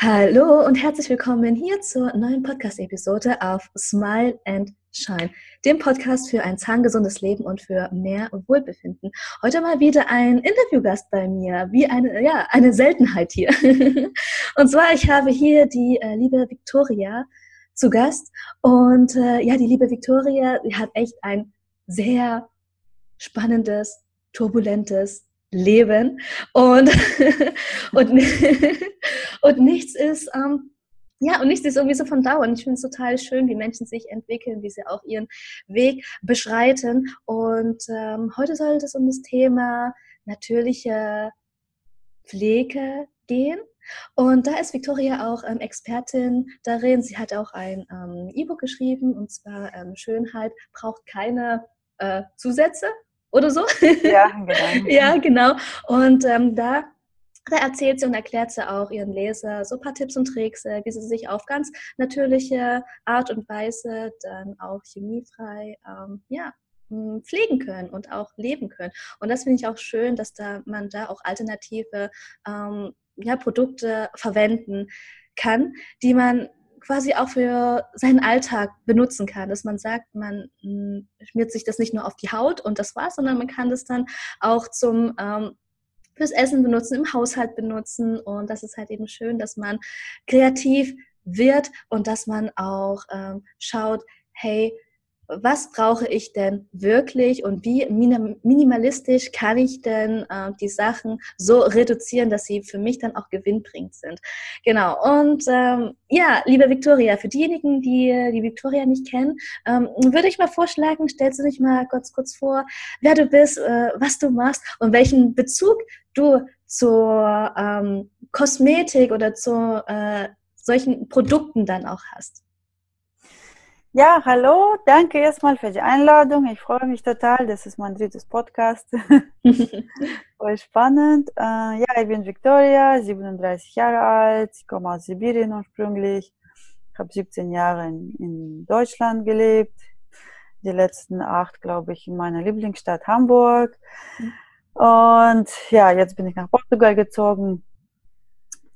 Hallo und herzlich willkommen hier zur neuen Podcast-Episode auf Smile and Shine, dem Podcast für ein zahngesundes Leben und für mehr Wohlbefinden. Heute mal wieder ein Interviewgast bei mir, wie eine, ja, eine Seltenheit hier. und zwar, ich habe hier die äh, liebe Victoria zu Gast und äh, ja, die liebe Victoria, sie hat echt ein sehr spannendes, turbulentes Leben und, und, und nichts ist, ähm, ja, und nichts ist irgendwie so von Dauer. Und ich finde es total schön, wie Menschen sich entwickeln, wie sie auch ihren Weg beschreiten. Und ähm, heute soll es um das Thema natürliche Pflege gehen. Und da ist Victoria auch ähm, Expertin darin. Sie hat auch ein ähm, E-Book geschrieben, und zwar ähm, Schönheit braucht keine äh, Zusätze oder so. Ja, genau. ja, genau. Und ähm, da, da erzählt sie und erklärt sie auch ihren Leser so ein paar Tipps und Tricks, äh, wie sie sich auf ganz natürliche Art und Weise dann auch chemiefrei ähm, ja, pflegen können und auch leben können. Und das finde ich auch schön, dass da man da auch alternative ähm, ja, Produkte verwenden kann, die man quasi auch für seinen Alltag benutzen kann, dass man sagt, man hm, schmiert sich das nicht nur auf die Haut und das war's, sondern man kann das dann auch zum ähm, fürs Essen benutzen, im Haushalt benutzen. Und das ist halt eben schön, dass man kreativ wird und dass man auch ähm, schaut, hey, was brauche ich denn wirklich und wie minimalistisch kann ich denn äh, die Sachen so reduzieren, dass sie für mich dann auch gewinnbringend sind. Genau. Und ähm, ja, liebe Victoria, für diejenigen, die die Victoria nicht kennen, ähm, würde ich mal vorschlagen, stellst du dich mal kurz kurz vor, wer du bist, äh, was du machst und welchen Bezug du zur ähm, Kosmetik oder zu äh, solchen Produkten dann auch hast. Ja, hallo, danke erstmal für die Einladung. Ich freue mich total. Das ist mein drittes Podcast. Voll spannend. Äh, ja, ich bin Victoria, 37 Jahre alt. Ich komme aus Sibirien ursprünglich. Ich habe 17 Jahre in, in, Deutschland gelebt. Die letzten acht, glaube ich, in meiner Lieblingsstadt Hamburg. Und ja, jetzt bin ich nach Portugal gezogen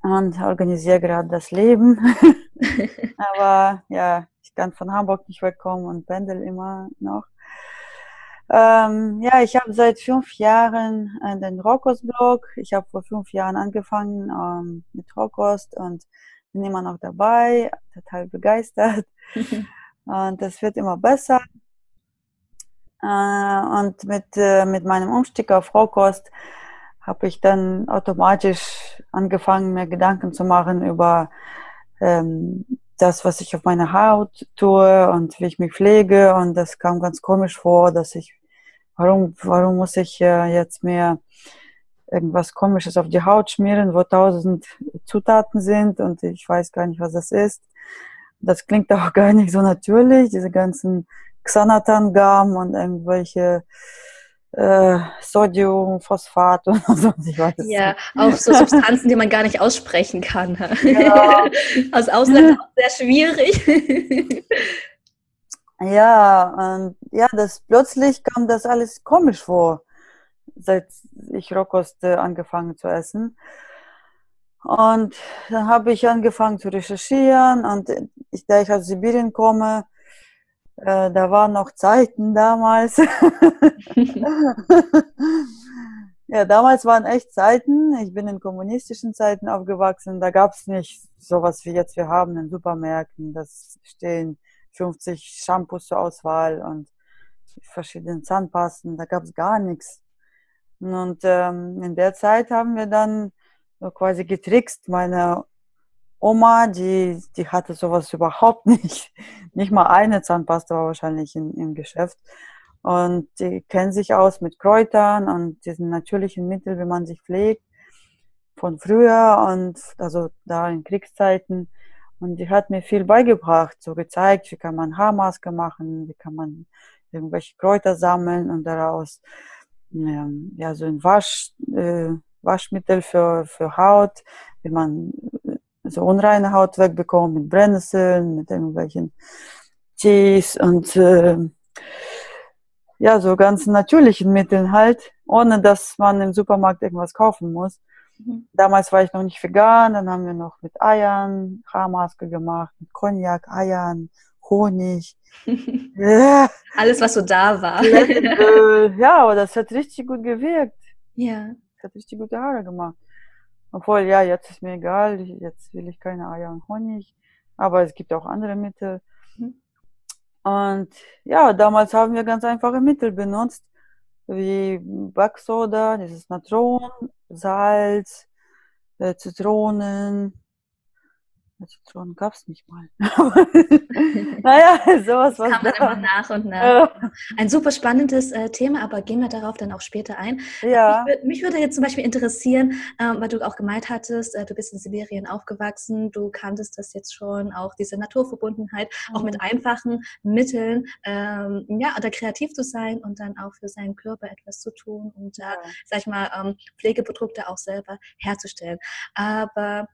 und organisiere gerade das Leben. Aber ja, ich kann von Hamburg nicht wegkommen und pendel immer noch. Ähm, ja, ich habe seit fünf Jahren äh, den Rockos-Blog. Ich habe vor fünf Jahren angefangen ähm, mit Rockost und bin immer noch dabei, total begeistert. und das wird immer besser. Äh, und mit, äh, mit meinem Umstieg auf Rohkost habe ich dann automatisch angefangen, mir Gedanken zu machen über ähm, das, was ich auf meiner Haut tue und wie ich mich pflege. Und das kam ganz komisch vor, dass ich, warum, warum muss ich äh, jetzt mir irgendwas Komisches auf die Haut schmieren, wo tausend Zutaten sind und ich weiß gar nicht, was das ist. Das klingt auch gar nicht so natürlich, diese ganzen Xanathan-Gam und irgendwelche äh, Sodium, Phosphat und so. Ich weiß ja, auch so Substanzen, die man gar nicht aussprechen kann. Ja. Aus Ausland auch sehr schwierig. ja, und ja, das plötzlich kam das alles komisch vor, seit ich Rohkost angefangen zu essen. Und dann habe ich angefangen zu recherchieren und ich, da ich aus Sibirien komme, äh, da waren noch Zeiten damals. ja, damals waren echt Zeiten. Ich bin in kommunistischen Zeiten aufgewachsen. Da gab es nicht sowas wie jetzt wir haben in Supermärkten. Das stehen 50 Shampoos zur Auswahl und verschiedene Zahnpasten. Da gab es gar nichts. Und ähm, in der Zeit haben wir dann so quasi getrickst. Meine Oma, die, die hatte sowas überhaupt nicht. Nicht mal eine Zahnpasta war wahrscheinlich in, im Geschäft. Und die kennen sich aus mit Kräutern und diesen natürlichen Mitteln, wie man sich pflegt, von früher und also da in Kriegszeiten. Und die hat mir viel beigebracht, so gezeigt, wie kann man Haarmaske machen, wie kann man irgendwelche Kräuter sammeln und daraus ähm, ja, so ein Wasch, äh, Waschmittel für, für Haut, wie man so unreine Haut wegbekommen mit Brennnesseln, mit irgendwelchen Tees und äh, ja, so ganz natürlichen Mitteln halt, ohne dass man im Supermarkt irgendwas kaufen muss. Mhm. Damals war ich noch nicht vegan, dann haben wir noch mit Eiern Haarmaske gemacht, mit Cognac, Eiern, Honig. ja. Alles, was so da war. ja, aber das hat richtig gut gewirkt. Ja. Das hat richtig gute Haare gemacht. Obwohl, ja, jetzt ist mir egal, jetzt will ich keine Eier und Honig. Aber es gibt auch andere Mittel. Mhm. Und ja, damals haben wir ganz einfache Mittel benutzt, wie Backsoda, dieses Natron, Salz, äh, Zitronen gab es nicht mal. naja, sowas was. Kam dann immer nach und nach. Ein super spannendes äh, Thema, aber gehen wir darauf dann auch später ein. Ja. Mich, mich würde jetzt zum Beispiel interessieren, ähm, weil du auch gemeint hattest, äh, du bist in Sibirien aufgewachsen, du kanntest das jetzt schon, auch diese Naturverbundenheit, mhm. auch mit mhm. einfachen Mitteln, ähm, ja, oder kreativ zu sein und dann auch für seinen Körper etwas zu tun und da, ja. sag ich mal, ähm, Pflegeprodukte auch selber herzustellen. Aber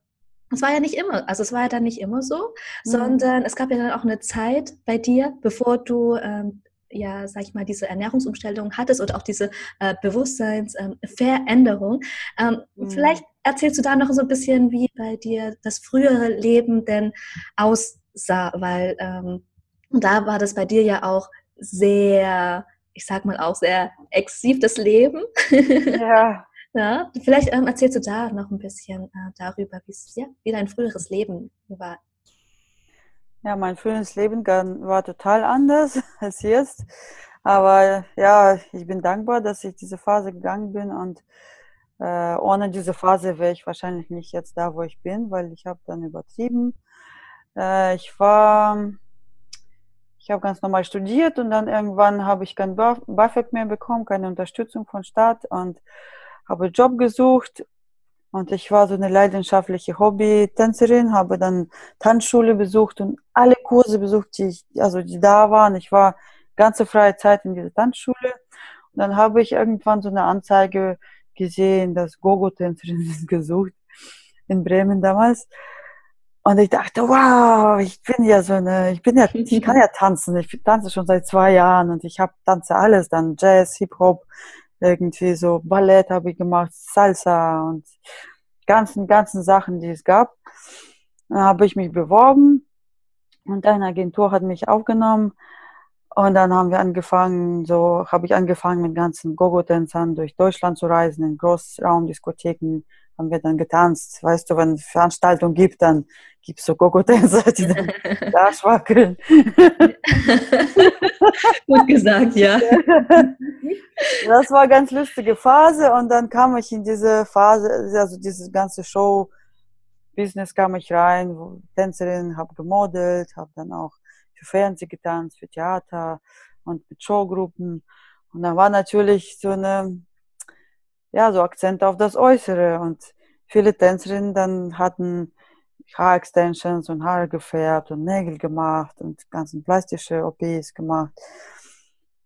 es war ja nicht immer, also es war ja dann nicht immer so, mhm. sondern es gab ja dann auch eine Zeit bei dir, bevor du ähm, ja, sag ich mal, diese Ernährungsumstellung hattest oder auch diese äh, Bewusstseinsveränderung. Ähm, mhm. Vielleicht erzählst du da noch so ein bisschen, wie bei dir das frühere Leben denn aussah, weil ähm, da war das bei dir ja auch sehr, ich sag mal auch sehr exzessiv das Leben. Ja. Ja, vielleicht ähm, erzählst du da noch ein bisschen äh, darüber, ja, wie dein früheres Leben war. Ja, mein früheres Leben war total anders als jetzt. Aber ja, ich bin dankbar, dass ich diese Phase gegangen bin und äh, ohne diese Phase wäre ich wahrscheinlich nicht jetzt da, wo ich bin, weil ich habe dann übertrieben. Äh, ich war, ich habe ganz normal studiert und dann irgendwann habe ich kein BAföG mehr bekommen, keine Unterstützung von Staat und habe Job gesucht und ich war so eine leidenschaftliche Hobby-Tänzerin, habe dann Tanzschule besucht und alle Kurse besucht, die, ich, also die da waren. Ich war ganze freie Zeit in dieser Tanzschule. Und dann habe ich irgendwann so eine Anzeige gesehen, dass Gogo-Tänzerinnen gesucht in Bremen damals. Und ich dachte, wow, ich bin ja so eine, ich bin ja, ich kann ja tanzen. Ich tanze schon seit zwei Jahren und ich habe tanze alles, dann Jazz, Hip-Hop, irgendwie so Ballett habe ich gemacht, Salsa und ganzen, ganzen Sachen, die es gab. Dann habe ich mich beworben und eine Agentur hat mich aufgenommen und dann haben wir angefangen, so habe ich angefangen mit ganzen Gogo-Tänzern durch Deutschland zu reisen, in Großraumdiskotheken haben wir dann getanzt. Weißt du, wenn es Veranstaltungen gibt, dann gibt es so Gogo-Tänzer, die dann da schwackeln. Gut gesagt, ja. Das war eine ganz lustige Phase und dann kam ich in diese Phase, also diese ganze Show, Business kam ich rein, Tänzerin, habe gemodelt, habe dann auch für Fernsehen getanzt, für Theater und mit Showgruppen. Und dann war natürlich so eine ja, so Akzent auf das Äußere. Und viele Tänzerinnen dann hatten Haarextensions und Haare gefärbt und Nägel gemacht und ganzen plastische OPs gemacht.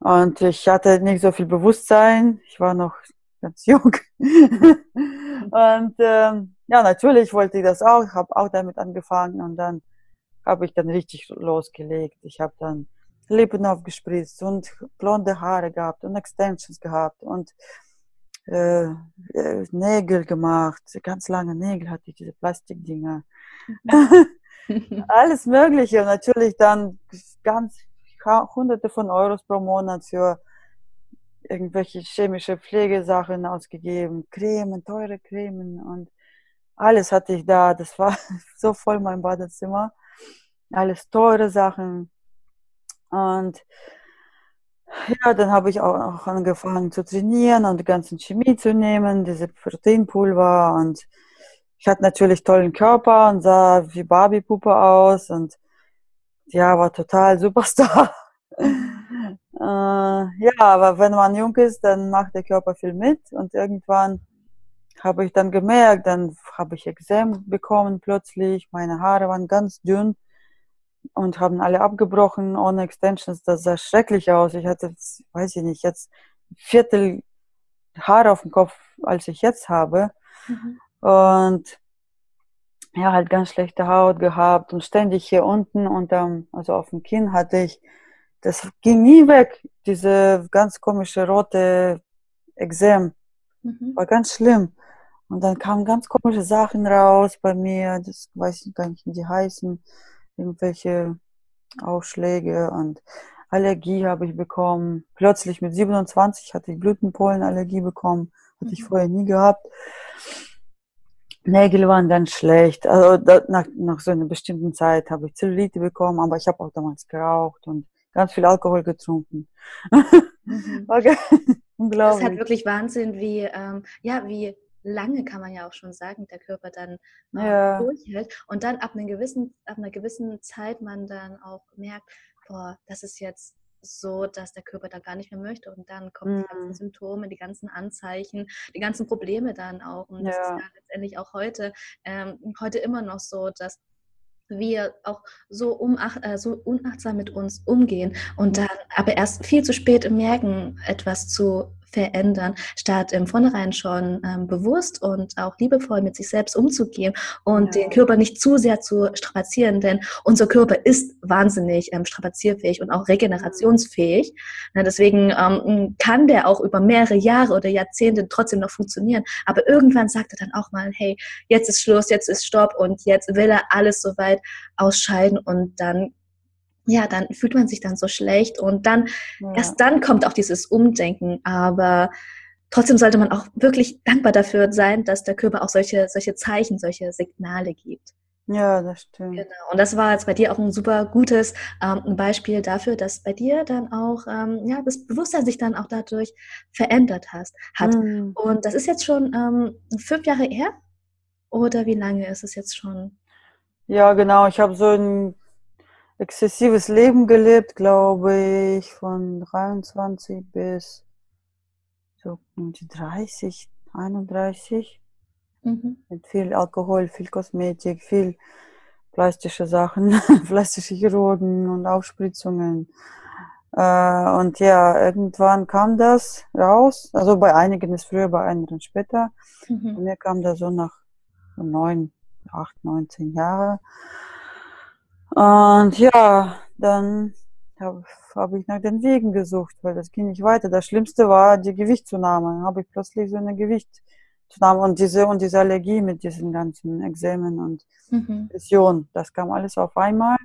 Und ich hatte nicht so viel Bewusstsein. Ich war noch ganz jung. und ähm, ja, natürlich wollte ich das auch. Ich habe auch damit angefangen und dann habe ich dann richtig losgelegt. Ich habe dann Lippen aufgespritzt und blonde Haare gehabt und Extensions gehabt und äh, äh, Nägel gemacht, ganz lange Nägel hatte ich, diese Plastikdinger. Alles Mögliche und natürlich dann ganz hunderte von Euros pro Monat für irgendwelche chemische Pflegesachen ausgegeben, Cremen, teure Cremen und alles hatte ich da. Das war so voll mein Badezimmer. Alles teure Sachen. Und ja, dann habe ich auch angefangen zu trainieren und die ganzen Chemie zu nehmen, diese Proteinpulver und ich hatte natürlich tollen Körper und sah wie Barbie-Puppe aus und ja, war total Superstar. äh, ja, aber wenn man jung ist, dann macht der Körper viel mit und irgendwann habe ich dann gemerkt, dann habe ich Exem bekommen plötzlich, meine Haare waren ganz dünn und haben alle abgebrochen ohne Extensions. Das sah schrecklich aus. Ich hatte, weiß ich nicht, jetzt ein Viertel Haare auf dem Kopf, als ich jetzt habe. Mhm. Und ja, halt ganz schlechte Haut gehabt und ständig hier unten unterm, also auf dem Kinn hatte ich, das ging nie weg, diese ganz komische rote Exem. Mhm. War ganz schlimm. Und dann kamen ganz komische Sachen raus bei mir, das weiß ich gar nicht, wie die heißen, irgendwelche Ausschläge und Allergie habe ich bekommen. Plötzlich mit 27 hatte ich Blütenpollenallergie bekommen, hatte ich mhm. vorher nie gehabt. Nägel waren ganz schlecht. Also da, nach, nach so einer bestimmten Zeit habe ich Zellulite bekommen, aber ich habe auch damals geraucht und ganz viel Alkohol getrunken. Mhm. Unglaublich. Das ist halt wirklich Wahnsinn, wie, ähm, ja, wie lange kann man ja auch schon sagen, der Körper dann ja. durchhält und dann ab, einer gewissen, ab einer gewissen Zeit man dann auch merkt, boah, das ist jetzt so, dass der Körper da gar nicht mehr möchte. Und dann kommen die ganzen mhm. Symptome, die ganzen Anzeichen, die ganzen Probleme dann auch. Und das ja. ist ja letztendlich auch heute, ähm, heute immer noch so, dass wir auch so, umach, äh, so unachtsam mit uns umgehen und dann aber erst viel zu spät merken, etwas zu verändern, statt im Vornherein schon ähm, bewusst und auch liebevoll mit sich selbst umzugehen und ja. den Körper nicht zu sehr zu strapazieren, denn unser Körper ist wahnsinnig ähm, strapazierfähig und auch regenerationsfähig. Na, deswegen ähm, kann der auch über mehrere Jahre oder Jahrzehnte trotzdem noch funktionieren. Aber irgendwann sagt er dann auch mal, hey, jetzt ist Schluss, jetzt ist Stopp und jetzt will er alles soweit ausscheiden und dann ja, dann fühlt man sich dann so schlecht und dann, ja. erst dann kommt auch dieses Umdenken, aber trotzdem sollte man auch wirklich dankbar dafür sein, dass der Körper auch solche, solche Zeichen, solche Signale gibt. Ja, das stimmt. Genau. Und das war jetzt bei dir auch ein super gutes ähm, Beispiel dafür, dass bei dir dann auch ähm, ja, das Bewusstsein sich dann auch dadurch verändert hast, hat. Mhm. Und das ist jetzt schon ähm, fünf Jahre her? Oder wie lange ist es jetzt schon? Ja, genau. Ich habe so ein exzessives Leben gelebt, glaube ich, von 23 bis so um die 30, 31. Mhm. Mit viel Alkohol, viel Kosmetik, viel plastische Sachen, plastische Chirurgen und Aufspritzungen. Äh, und ja, irgendwann kam das raus. Also bei einigen ist früher, bei anderen später. Mhm. Bei mir kam das so nach neun, acht, neunzehn Jahren. Und ja, dann habe hab ich nach den Wegen gesucht, weil das ging nicht weiter. Das Schlimmste war die Gewichtszunahme. Dann habe ich plötzlich so eine Gewichtszunahme und diese und diese Allergie mit diesen ganzen Examen und mhm. Das kam alles auf einmal.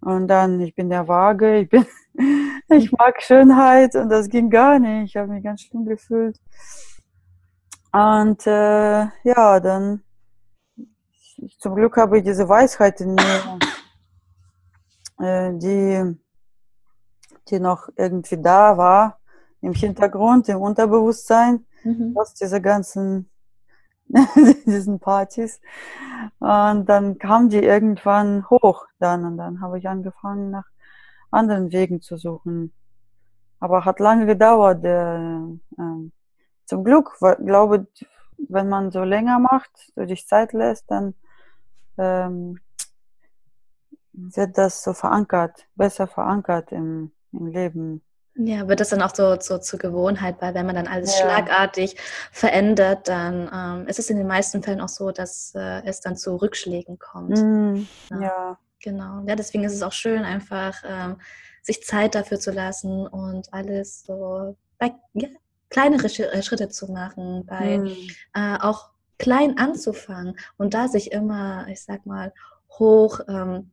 Und dann, ich bin der Waage, ich bin, ich mag Schönheit und das ging gar nicht. Ich habe mich ganz schlimm gefühlt. Und äh, ja, dann zum Glück habe ich diese Weisheit in mir äh, die, die noch irgendwie da war, im Hintergrund, im Unterbewusstsein, mhm. aus dieser ganzen, diesen Partys. Und dann kam die irgendwann hoch dann und dann habe ich angefangen, nach anderen Wegen zu suchen. Aber hat lange gedauert. Äh, äh, zum Glück, weil, glaube wenn man so länger macht, so dich Zeit lässt, dann ähm, wird das so verankert, besser verankert im, im Leben. Ja, wird das dann auch so, so zur Gewohnheit, weil wenn man dann alles ja. schlagartig verändert, dann ähm, ist es in den meisten Fällen auch so, dass äh, es dann zu Rückschlägen kommt. Mm, ja. ja. Genau. Ja, deswegen ist es auch schön, einfach ähm, sich Zeit dafür zu lassen und alles so bei ja, kleinere äh, Schritte zu machen, bei mm. äh, auch klein anzufangen und da sich immer, ich sag mal, hoch ähm,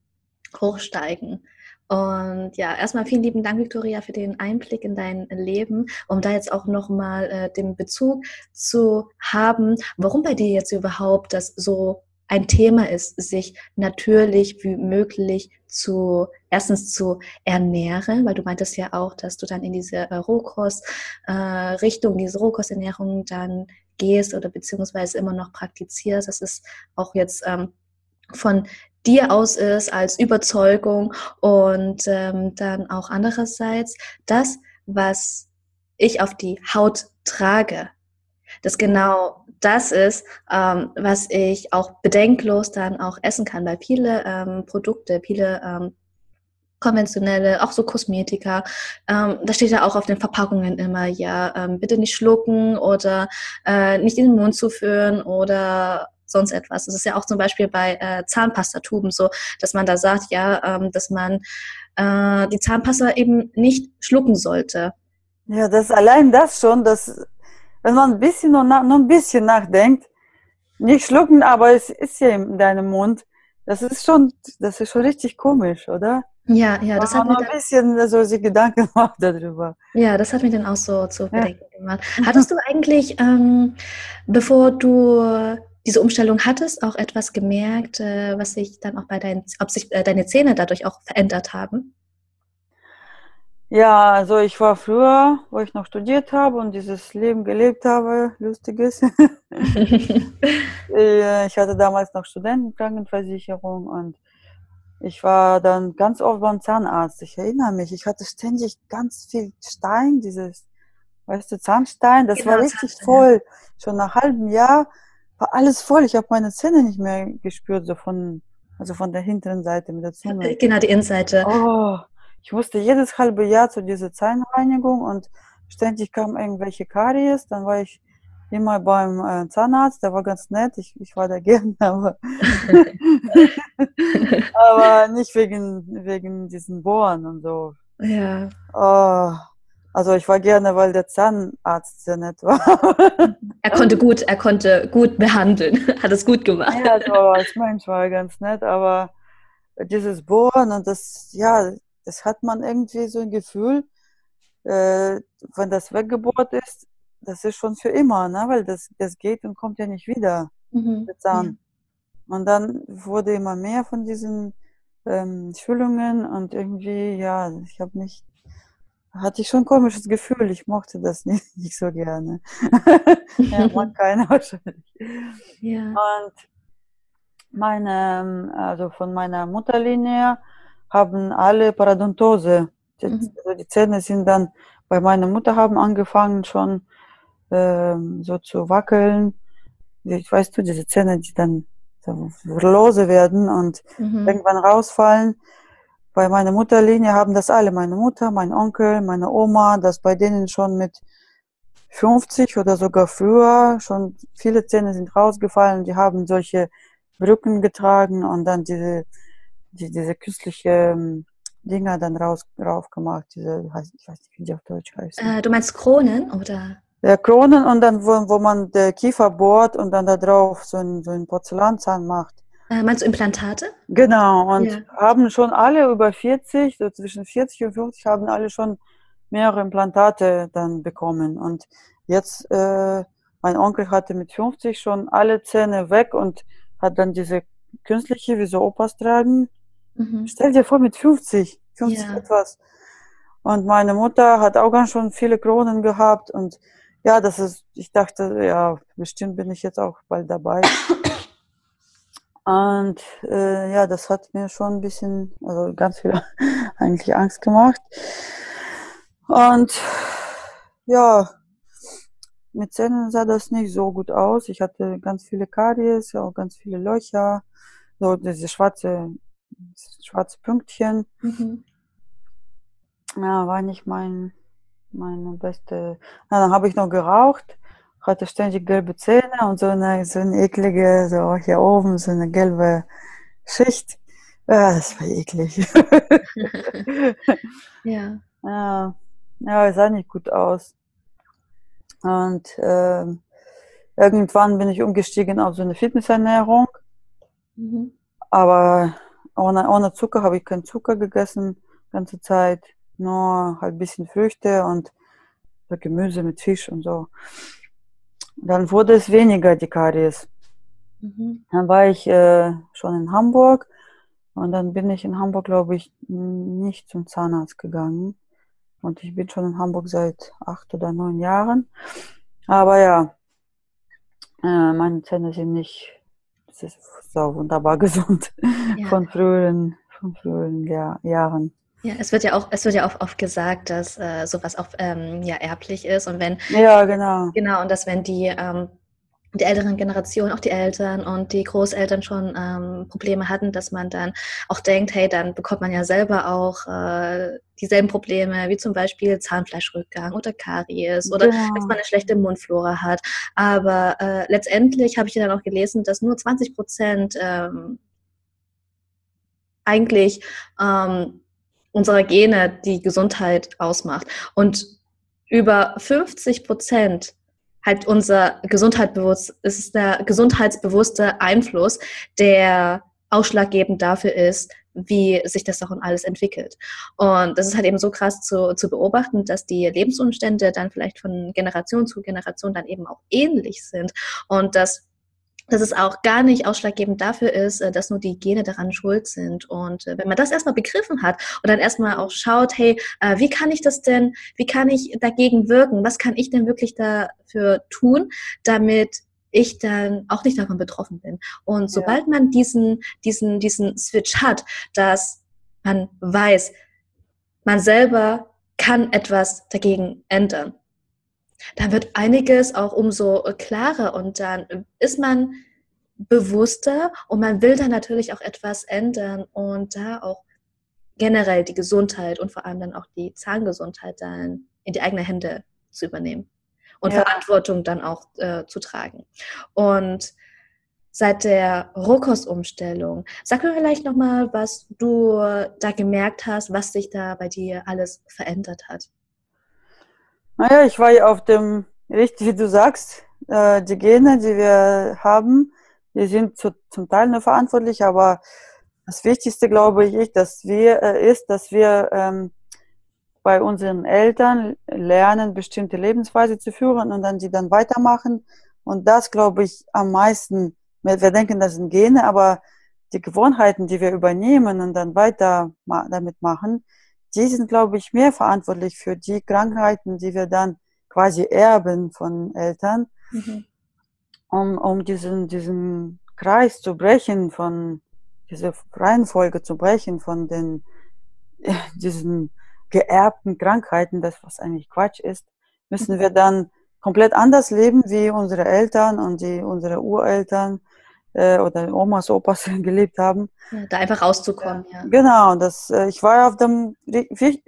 hochsteigen. Und ja, erstmal vielen lieben Dank, Victoria, für den Einblick in dein Leben, um da jetzt auch nochmal äh, den Bezug zu haben, warum bei dir jetzt überhaupt das so ein Thema ist, sich natürlich wie möglich zu erstens zu ernähren, weil du meintest ja auch, dass du dann in diese äh, Rohkost-Richtung, äh, diese Rohkosternährung dann gehst oder beziehungsweise immer noch praktizierst. Das ist auch jetzt ähm, von dir aus ist als Überzeugung und ähm, dann auch andererseits das, was ich auf die Haut trage, das genau das ist, ähm, was ich auch bedenklos dann auch essen kann, weil viele ähm, Produkte, viele ähm, konventionelle, auch so Kosmetika. Ähm, da steht ja auch auf den Verpackungen immer, ja, ähm, bitte nicht schlucken oder äh, nicht in den Mund zuführen oder sonst etwas. Das ist ja auch zum Beispiel bei äh, Zahnpastatuben so, dass man da sagt, ja, ähm, dass man äh, die Zahnpasta eben nicht schlucken sollte. Ja, das allein das schon, das wenn man ein bisschen noch, noch ein bisschen nachdenkt, nicht schlucken, aber es ist ja in deinem Mund. Das ist schon, das ist schon richtig komisch, oder? Ja, ja, das hat mir ein bisschen so sich Gedanken gemacht darüber. Ja, das hat mich dann auch so zu bedenken ja. gemacht. Hattest du eigentlich, ähm, bevor du diese Umstellung hattest, auch etwas gemerkt, äh, was sich dann auch bei deinen, ob sich äh, deine Zähne dadurch auch verändert haben? Ja, also ich war früher, wo ich noch studiert habe und dieses Leben gelebt habe, lustiges. Äh, ich hatte damals noch Studentenkrankenversicherung und ich war dann ganz oft beim Zahnarzt. Ich erinnere mich, ich hatte ständig ganz viel Stein, dieses, weißt du, Zahnstein, das genau, war richtig voll. Schon nach halben Jahr war alles voll. Ich habe meine Zähne nicht mehr gespürt, so von, also von der hinteren Seite mit der Zunge. Genau, die Innenseite. Oh, ich musste jedes halbe Jahr zu dieser Zahnreinigung und ständig kamen irgendwelche Karies. Dann war ich immer beim Zahnarzt, der war ganz nett. Ich, ich war da gerne, aber, aber nicht wegen, wegen diesen Bohren und so. Ja. Oh, also ich war gerne, weil der Zahnarzt sehr nett war. er konnte gut, er konnte gut behandeln, hat es gut gemacht. Ja, so als Mensch war er ganz nett, aber dieses Bohren und das, ja, das hat man irgendwie so ein Gefühl, äh, wenn das weggebohrt ist, das ist schon für immer, ne? weil das, das geht und kommt ja nicht wieder. Mhm. Ja. Und dann wurde immer mehr von diesen ähm, Schulungen und irgendwie, ja, ich habe mich, hatte ich schon ein komisches Gefühl, ich mochte das nicht, nicht so gerne. ja, mag keiner wahrscheinlich. Ja. Und meine, also von meiner Mutterlinie haben alle Paradontose. Die, mhm. also die Zähne sind dann bei meiner Mutter haben angefangen schon so zu wackeln. Ich weißt du, diese Zähne, die dann so lose werden und mhm. irgendwann rausfallen. Bei meiner Mutterlinie haben das alle, meine Mutter, mein Onkel, meine Oma, das bei denen schon mit 50 oder sogar früher schon viele Zähne sind rausgefallen. Die haben solche Brücken getragen und dann diese die, diese künstliche ähm, Dinger dann raus, rauf gemacht. Diese, ich weiß nicht, wie die auf Deutsch heißen. Äh, du meinst Kronen oder? Ja, Kronen und dann, wo, wo man der Kiefer bohrt und dann da drauf so ein, so Porzellanzahn macht. Äh, meinst du Implantate? Genau, und ja. haben schon alle über 40, so zwischen 40 und 50 haben alle schon mehrere Implantate dann bekommen. Und jetzt, äh, mein Onkel hatte mit 50 schon alle Zähne weg und hat dann diese künstliche, wie so Opas tragen, Mhm. Stell dir vor, mit 50, 50 ja. etwas. Und meine Mutter hat auch ganz schon viele Kronen gehabt und ja, das ist, ich dachte, ja, bestimmt bin ich jetzt auch bald dabei. Und äh, ja, das hat mir schon ein bisschen, also ganz viel eigentlich Angst gemacht. Und ja, mit Zähnen sah das nicht so gut aus. Ich hatte ganz viele Karies, auch ganz viele Löcher, so diese schwarze schwarze Pünktchen. Mhm. Ja, war nicht mein, meine beste. Na, dann habe ich noch geraucht, hatte ständig gelbe Zähne und so eine, so eine eklige, so hier oben, so eine gelbe Schicht. Ja, das war eklig. ja. Ja, ja, es sah nicht gut aus. Und äh, irgendwann bin ich umgestiegen auf so eine Fitnessernährung. Mhm. Aber ohne, ohne Zucker habe ich keinen Zucker gegessen, ganze Zeit. Nur halt ein bisschen Früchte und so Gemüse mit Fisch und so. Dann wurde es weniger, die Karies. Mhm. Dann war ich äh, schon in Hamburg und dann bin ich in Hamburg, glaube ich, nicht zum Zahnarzt gegangen. Und ich bin schon in Hamburg seit acht oder neun Jahren. Aber ja, äh, meine Zähne sind nicht das ist so wunderbar gesund ja. von früheren, von früheren Jahr, Jahren. Ja, es wird ja auch, es wird ja auch oft gesagt, dass äh, sowas auch ähm, ja erblich ist und wenn ja genau genau und dass wenn die ähm, die älteren Generationen, auch die Eltern und die Großeltern schon ähm, Probleme hatten, dass man dann auch denkt, hey, dann bekommt man ja selber auch äh, dieselben Probleme, wie zum Beispiel Zahnfleischrückgang oder Karies oder genau. dass man eine schlechte Mundflora hat. Aber äh, letztendlich habe ich dann auch gelesen, dass nur 20 Prozent ähm, eigentlich ähm, unserer Gene die Gesundheit ausmacht und über 50 Prozent halt unser Gesundheitsbewusst, es ist der gesundheitsbewusste Einfluss, der ausschlaggebend dafür ist, wie sich das auch und alles entwickelt. Und das ist halt eben so krass zu, zu beobachten, dass die Lebensumstände dann vielleicht von Generation zu Generation dann eben auch ähnlich sind und dass dass es auch gar nicht ausschlaggebend dafür ist, äh, dass nur die Gene daran schuld sind. Und äh, wenn man das erstmal begriffen hat und dann erstmal auch schaut, hey, äh, wie kann ich das denn, wie kann ich dagegen wirken? Was kann ich denn wirklich dafür tun, damit ich dann auch nicht davon betroffen bin. Und sobald ja. man diesen, diesen, diesen Switch hat, dass man weiß, man selber kann etwas dagegen ändern, dann wird einiges auch umso klarer und dann ist man bewusster und man will dann natürlich auch etwas ändern und da auch generell die Gesundheit und vor allem dann auch die Zahngesundheit dann in die eigenen Hände zu übernehmen und ja. Verantwortung dann auch äh, zu tragen. Und seit der Rohkostumstellung, sag mir vielleicht nochmal, was du da gemerkt hast, was sich da bei dir alles verändert hat. Naja, ich war ja auf dem, richtig wie du sagst, äh, die Gene, die wir haben, die sind zu, zum Teil nur verantwortlich, aber das Wichtigste, glaube ich, dass wir, äh, ist, dass wir ähm, bei unseren Eltern lernen, bestimmte Lebensweise zu führen und dann die dann weitermachen. Und das glaube ich am meisten. Wir denken, das sind Gene, aber die Gewohnheiten, die wir übernehmen und dann weiter damit machen, die sind, glaube ich, mehr verantwortlich für die Krankheiten, die wir dann quasi erben von Eltern, mhm. um, um diesen, diesen Kreis zu brechen, von diese Reihenfolge zu brechen, von den, diesen geerbten Krankheiten, das was eigentlich Quatsch ist, müssen wir dann komplett anders leben, wie unsere Eltern und die unsere Ureltern äh, oder Omas, Opas gelebt haben. Ja, da einfach rauszukommen. Ja. Genau, das, äh, ich war auf dem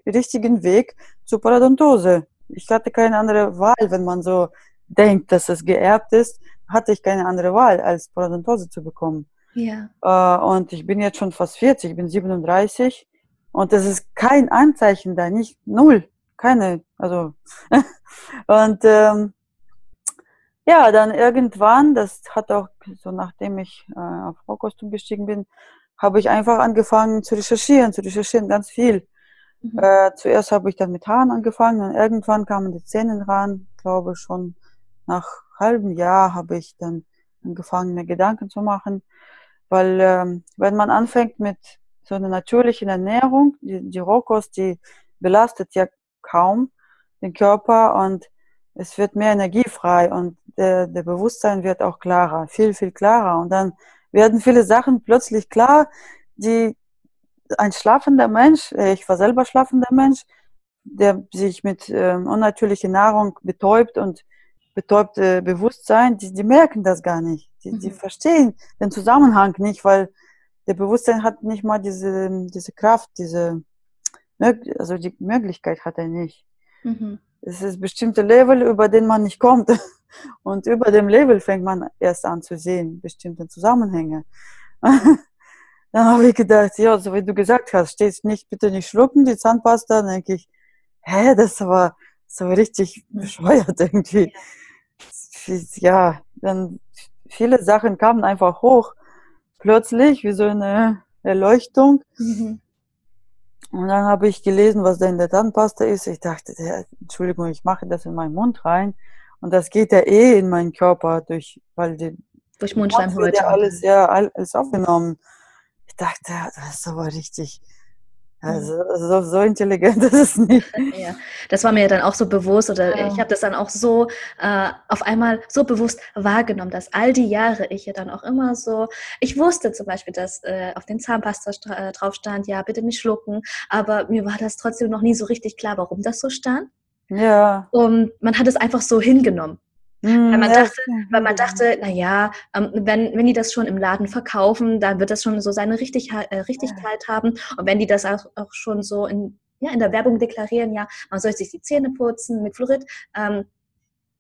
richtigen Weg zur Parodontose. Ich hatte keine andere Wahl, wenn man so denkt, dass es geerbt ist, hatte ich keine andere Wahl, als Parodontose zu bekommen. Ja. Äh, und ich bin jetzt schon fast 40, ich bin 37 und das ist kein Anzeichen da, nicht null, keine, also. und ähm, ja, dann irgendwann, das hat auch so nachdem ich äh, auf Rohkostum gestiegen bin, habe ich einfach angefangen zu recherchieren, zu recherchieren ganz viel. Mhm. Äh, zuerst habe ich dann mit Haaren angefangen und irgendwann kamen die Zähne ran, glaube schon nach halbem Jahr habe ich dann angefangen, mir Gedanken zu machen, weil ähm, wenn man anfängt mit so eine natürliche Ernährung. Die, die Rohkost, die belastet ja kaum den Körper und es wird mehr Energie frei und der, der Bewusstsein wird auch klarer, viel, viel klarer. Und dann werden viele Sachen plötzlich klar, die ein schlafender Mensch, äh, ich war selber schlafender Mensch, der sich mit äh, unnatürlicher Nahrung betäubt und betäubt äh, Bewusstsein, die, die merken das gar nicht. Die, mhm. die verstehen den Zusammenhang nicht, weil der Bewusstsein hat nicht mal diese, diese Kraft, diese, also die Möglichkeit hat er nicht. Mhm. Es ist bestimmte Level, über den man nicht kommt. Und über dem Level fängt man erst an zu sehen, bestimmte Zusammenhänge. Dann habe ich gedacht, ja, so wie du gesagt hast, stehst nicht, bitte nicht schlucken, die Zahnpasta. Dann denke ich, hä, das war so richtig mhm. bescheuert irgendwie. Ja, dann viele Sachen kamen einfach hoch plötzlich, wie so eine Erleuchtung. Mhm. Und dann habe ich gelesen, was da in der Zahnpasta ist. Ich dachte, ja, Entschuldigung, ich mache das in meinen Mund rein. Und das geht ja eh in meinen Körper durch, weil die durch Mundschleimhäute. Ja alles, ja, alles aufgenommen. Ich dachte, das ist aber richtig also so, so intelligent ist es nicht. Ja, das war mir dann auch so bewusst oder ja. ich habe das dann auch so äh, auf einmal so bewusst wahrgenommen, dass all die Jahre ich ja dann auch immer so, ich wusste zum Beispiel, dass äh, auf den Zahnpasta äh, drauf stand, ja, bitte nicht schlucken, aber mir war das trotzdem noch nie so richtig klar, warum das so stand. Ja. Und man hat es einfach so hingenommen. Hm, weil man ja, dachte, weil man dachte, naja, ähm, wenn, wenn die das schon im Laden verkaufen, dann wird das schon so seine Richtig, äh, Richtigkeit ja. haben. Und wenn die das auch, auch schon so in, ja, in der Werbung deklarieren, ja, man soll sich die Zähne putzen mit Fluorid, ähm,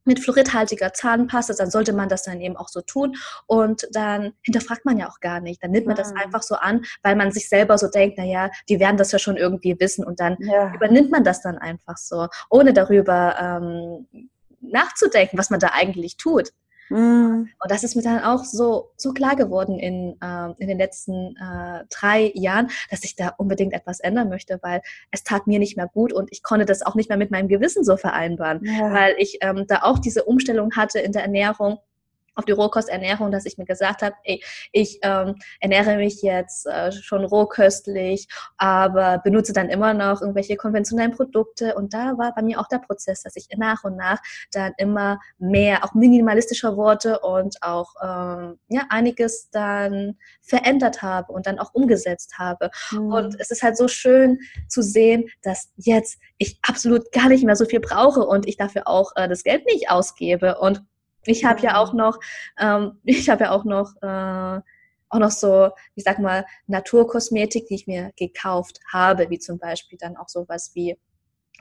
mit fluoridhaltiger Zahnpasta, dann sollte man das dann eben auch so tun. Und dann hinterfragt man ja auch gar nicht. Dann nimmt man das hm. einfach so an, weil man sich selber so denkt, naja, die werden das ja schon irgendwie wissen. Und dann ja. übernimmt man das dann einfach so, ohne darüber ähm, nachzudenken, was man da eigentlich tut. Mhm. Und das ist mir dann auch so, so klar geworden in, äh, in den letzten äh, drei Jahren, dass ich da unbedingt etwas ändern möchte, weil es tat mir nicht mehr gut und ich konnte das auch nicht mehr mit meinem Gewissen so vereinbaren, Ja. weil ich ähm, da auch diese Umstellung hatte in der Ernährung auf die Rohkosternährung, dass ich mir gesagt habe, ey, ich ähm, ernähre mich jetzt äh, schon rohköstlich, aber benutze dann immer noch irgendwelche konventionellen Produkte. Und da war bei mir auch der Prozess, dass ich nach und nach dann immer mehr, auch minimalistischer wurde und auch ähm, ja, einiges dann verändert habe und dann auch umgesetzt habe. Mhm. Und es ist halt so schön zu sehen, dass jetzt ich absolut gar nicht mehr so viel brauche und ich dafür auch äh, das Geld nicht ausgebe. Und ich habe ja auch noch, ähm, ich habe ja auch noch, äh, auch noch so, ich sag mal, Naturkosmetik, die ich mir gekauft habe, wie zum Beispiel dann auch sowas wie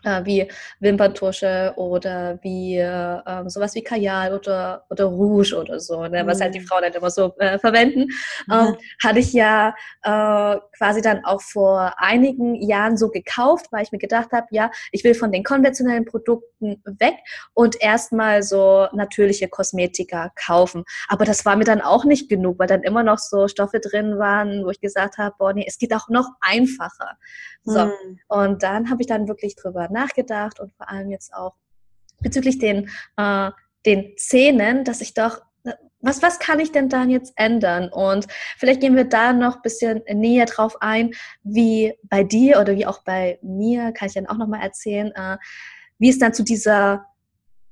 äh, wie Wimperntusche oder wie äh, sowas wie Kajal oder, oder Rouge oder so, ne, was halt die Mhm. Frauen dann immer so äh, verwenden, ähm, hatte ich ja äh, quasi dann auch vor einigen Jahren so gekauft, weil ich mir gedacht habe, ja, ich will von den konventionellen Produkten weg und erstmal so natürliche Kosmetika kaufen. Aber das war mir dann auch nicht genug, weil dann immer noch so Stoffe drin waren, wo ich gesagt habe, boah, nee, es geht auch noch einfacher. So. Mhm. Und dann habe ich dann wirklich drüber nachgedacht und vor allem jetzt auch bezüglich den, äh, den Zähnen, dass ich doch, was, was kann ich denn dann jetzt ändern? Und vielleicht gehen wir da noch ein bisschen näher drauf ein, wie bei dir oder wie auch bei mir, kann ich dann auch nochmal erzählen, äh, wie es dann zu dieser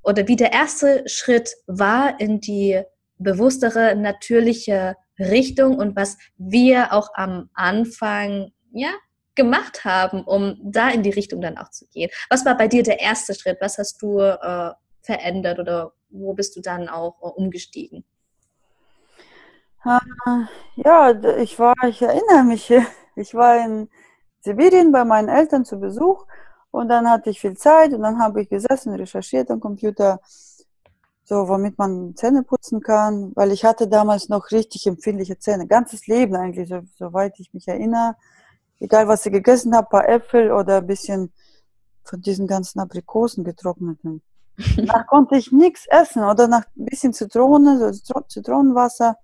oder wie der erste Schritt war in die bewusstere, natürliche Richtung und was wir auch am Anfang, ja, gemacht haben, um da in die Richtung dann auch zu gehen. Was war bei dir der erste Schritt? Was hast du äh, verändert oder wo bist du dann auch äh, umgestiegen? Äh, Ja, ich war, ich erinnere mich, ich war in Sibirien bei meinen Eltern zu Besuch und dann hatte ich viel Zeit und dann habe ich gesessen, recherchiert am Computer, so womit man Zähne putzen kann, weil ich hatte damals noch richtig empfindliche Zähne, ganzes Leben eigentlich, so, soweit ich mich erinnere. Egal was ich gegessen habe, paar Äpfel oder ein bisschen von diesen ganzen Aprikosen getrockneten. Danach konnte ich nichts essen oder nach ein bisschen Zitrone, so Zitro- Zitronenwasser.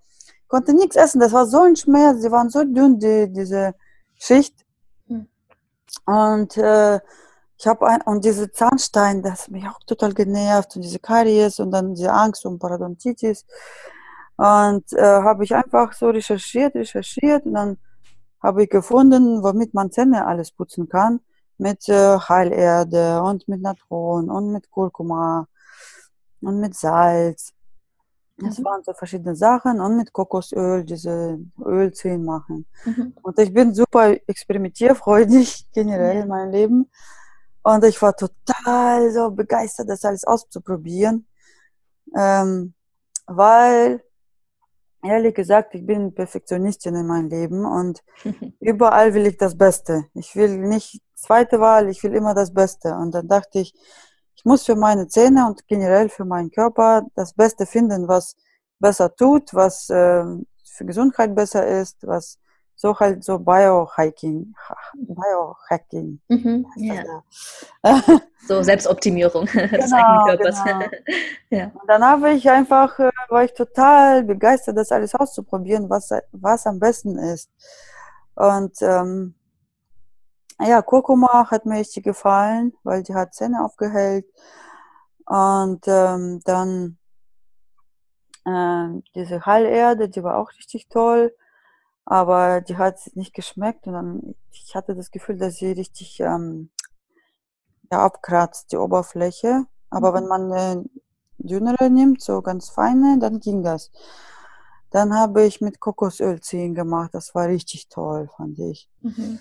Konnte nichts essen. Das war so ein Schmerz. Sie waren so dünn, die, diese Schicht. Hm. Und äh, ich habe ein, und diese Zahnstein, das hat mich auch total genervt und diese Karies und dann diese Angst um Parodontitis. Und äh, habe ich einfach so recherchiert, recherchiert und dann habe ich gefunden, womit man Zähne alles putzen kann. Mit äh, Heilerde und mit Natron und mit Kurkuma und mit Salz. Das Mhm. waren so verschiedene Sachen und mit Kokosöl diese Ölzehen machen. Mhm. Und ich bin super experimentierfreudig generell in meinem Leben. Und ich war total so begeistert, das alles auszuprobieren. Ähm, weil, ehrlich gesagt, ich bin Perfektionistin in meinem Leben und überall will ich das Beste. Ich will nicht zweite Wahl, ich will immer das Beste. Und dann dachte ich, ich muss für meine Zähne und generell für meinen Körper das Beste finden, was besser tut, was ähm, für Gesundheit besser ist, was so halt so Biohacking, Biohacking. Mhm. Ja. So Selbstoptimierung des Genau, eigenen Körpers. genau. ja. Und dann habe ich einfach, äh, war ich total begeistert, das alles auszuprobieren, was, was am besten ist. Und ähm, ja, Kurkuma hat mir richtig gefallen, weil die hat Zähne aufgehellt. Und ähm, dann ähm, diese Heilerde, die war auch richtig toll, aber die hat nicht geschmeckt. Und dann, ich hatte das Gefühl, dass sie richtig ähm, ja, abkratzt, die Oberfläche. Aber wenn man eine dünnere nimmt, so ganz feine, dann ging das. Dann habe ich mit Kokosöl ziehen gemacht. Das war richtig toll, fand ich. Mhm.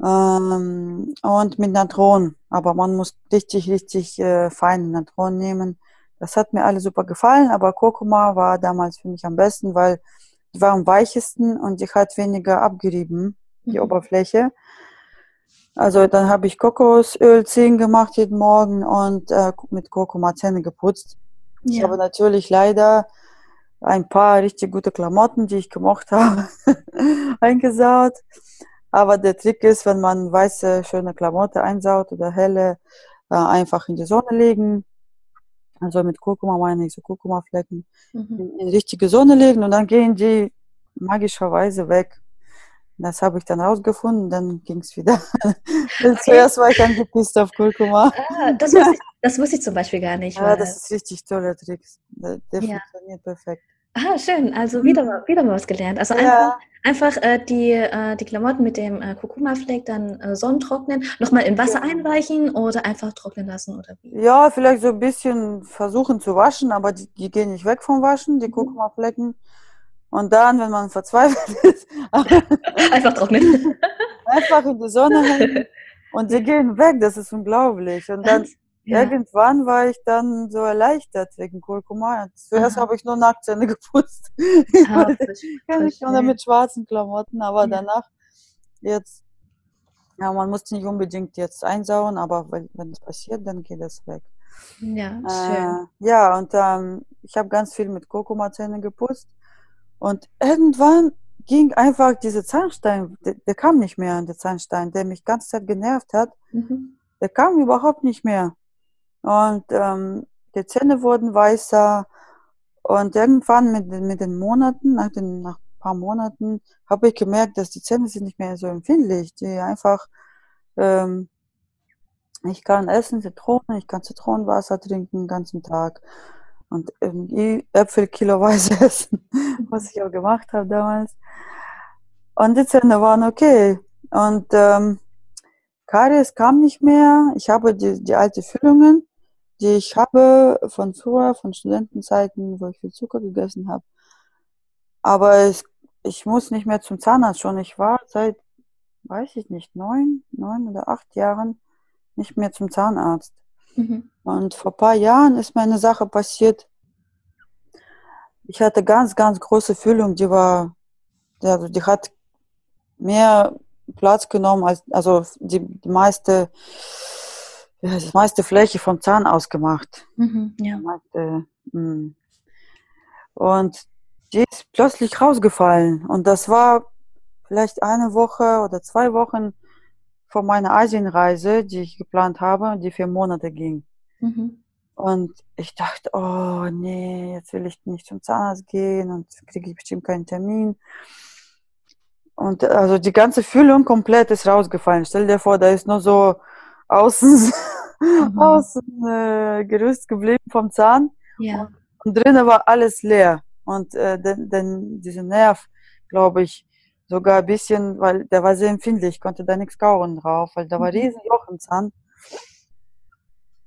Ähm, und mit Natron. Aber man muss richtig, richtig äh, feinen Natron nehmen. Das hat mir alle super gefallen, aber Kurkuma war damals für mich am besten, weil war am weichesten und die hat weniger abgerieben, die Mhm. Oberfläche. Also dann habe ich Kokosöl ziehen gemacht jeden Morgen und äh, mit Kurkuma Zähne geputzt. Ich Ja. habe natürlich leider ein paar richtig gute Klamotten, die ich gemocht habe, eingesaut. Aber der Trick ist, wenn man weiße, schöne Klamotte einsaut oder helle, äh, einfach in die Sonne legen. Also mit Kurkuma meine ich so Kurkumaflecken mhm. in richtige Sonne legen und dann gehen die magischerweise weg. Das habe ich dann rausgefunden, dann ging es wieder. Okay. Zuerst war ich angepisst auf Kurkuma. Ah, das, wusste ich, das wusste ich zum Beispiel gar nicht. Ja, das ist richtig toller Trick. Der, der ja. funktioniert perfekt. Ah, schön. Also wieder, mal, wieder mal was gelernt. Also ja. einfach, einfach äh, die, äh, die Klamotten mit dem äh, Kurkuma-Fleck dann äh, sonnentrocknen, nochmal in Wasser ja. einweichen oder einfach trocknen lassen oder wie? Ja, vielleicht so ein bisschen versuchen zu waschen, aber die, die gehen nicht weg vom Waschen, die mhm. Kurkuma-Flecken. Und dann, wenn man verzweifelt ist, einfach trocknen. einfach in die Sonne hängen und die gehen weg. Das ist unglaublich. Und dann ja. Irgendwann war ich dann so erleichtert wegen Kurkuma. Zuerst habe ich nur Nacktzähne geputzt. Ich ah, kann ich schon mit schwarzen Klamotten, aber ja. danach jetzt, ja, man muss nicht unbedingt jetzt einsauen, aber wenn, es passiert, dann geht es weg. Ja, schön. Äh, ja, und ähm, ich habe ganz viel mit Kurkuma-Zähne geputzt. Und irgendwann ging einfach dieser Zahnstein, der, der, kam nicht mehr, der Zahnstein, der mich ganze Zeit genervt hat. Mhm. Der kam überhaupt nicht mehr. Und ähm, die Zähne wurden weißer. Und irgendwann mit, mit den Monaten, nach, den, nach ein paar Monaten, habe ich gemerkt, dass die Zähne sind nicht mehr so empfindlich. Die einfach, ähm, ich kann essen Zitronen, ich kann Zitronenwasser trinken den ganzen Tag und ähm, Äpfel kiloweise essen, was ich auch gemacht habe damals. Und die Zähne waren okay. Und ähm, Karies kam nicht mehr. Ich habe die, die alte Füllungen ich habe von früher, von Studentenzeiten, wo ich viel Zucker gegessen habe. Aber es, ich muss nicht mehr zum Zahnarzt schon. Ich war seit, weiß ich nicht, neun, neun oder acht Jahren nicht mehr zum Zahnarzt. Mhm. Und vor ein paar Jahren ist mir eine Sache passiert. Ich hatte ganz, ganz große Füllung, die war, also die hat mehr Platz genommen als, also die, die meiste das meiste Fläche vom Zahn ausgemacht. Mhm, ja. Hm. und die ist plötzlich rausgefallen. Und das war vielleicht eine Woche oder zwei Wochen vor meiner Asienreise, die ich geplant habe, die vier Monate ging. Mhm. Und ich dachte, oh nee, jetzt will ich nicht zum Zahnarzt gehen und kriege ich bestimmt keinen Termin. Und also die ganze Füllung komplett ist rausgefallen. Stell dir vor, da ist nur so außen, mhm. außen äh, Gerüst geblieben vom Zahn. Ja. Und, und drinnen war alles leer. Und äh, denn, denn dieser Nerv, glaube ich, sogar ein bisschen, weil der war sehr empfindlich, konnte da nichts kauen drauf, weil da war mhm. riesen Loch im Zahn.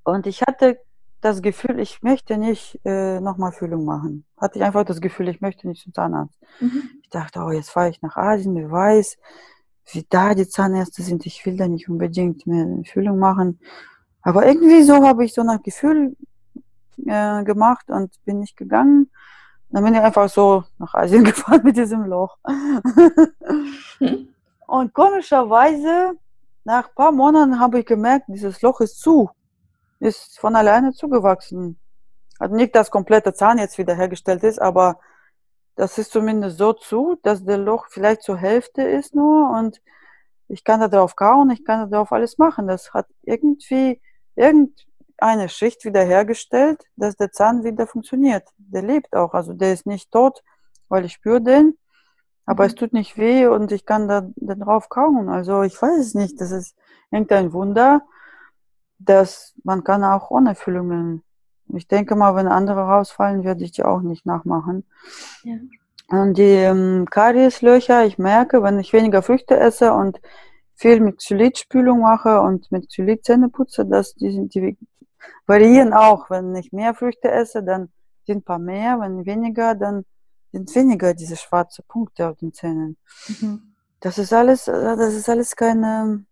Und ich hatte das Gefühl, ich möchte nicht äh, nochmal Füllung machen. Hatte ich einfach das Gefühl, ich möchte nicht zum Zahnarzt. Mhm. Ich dachte, oh, jetzt fahre ich nach Asien, wer weiß, wie da die Zahnärzte sind. Ich will da nicht unbedingt mehr eine Füllung machen. Aber irgendwie so habe ich so nach Gefühl äh, gemacht und bin nicht gegangen. Dann bin ich einfach so nach Asien gefahren mit diesem Loch. und komischerweise, nach ein paar Monaten habe ich gemerkt, dieses Loch ist zu. Ist von alleine zugewachsen. Also nicht, dass komplette Zahn jetzt wiederhergestellt ist, aber das ist zumindest so zu, dass der Loch vielleicht zur Hälfte ist nur und ich kann da drauf kauen, ich kann da drauf alles machen. Das hat irgendwie irgendeine Schicht wiederhergestellt, dass der Zahn wieder funktioniert. Der lebt auch, also der ist nicht tot, weil ich spüre den, aber mhm. es tut nicht weh und ich kann da, da drauf kauen. Also ich weiß es nicht, das ist irgendein Wunder, dass man kann auch ohne Füllungen ich denke mal, wenn andere rausfallen, werde ich die auch nicht nachmachen. Ja. Und die ähm, Karieslöcher, ich merke, wenn ich weniger Früchte esse und viel mit Xylitspülung mache und mit Xylit Zähne putze, dass die, die variieren auch. Wenn ich mehr Früchte esse, dann sind ein paar mehr. Wenn weniger, dann sind weniger diese schwarzen Punkte auf den Zähnen. Mhm. Das ist alles, das ist alles keine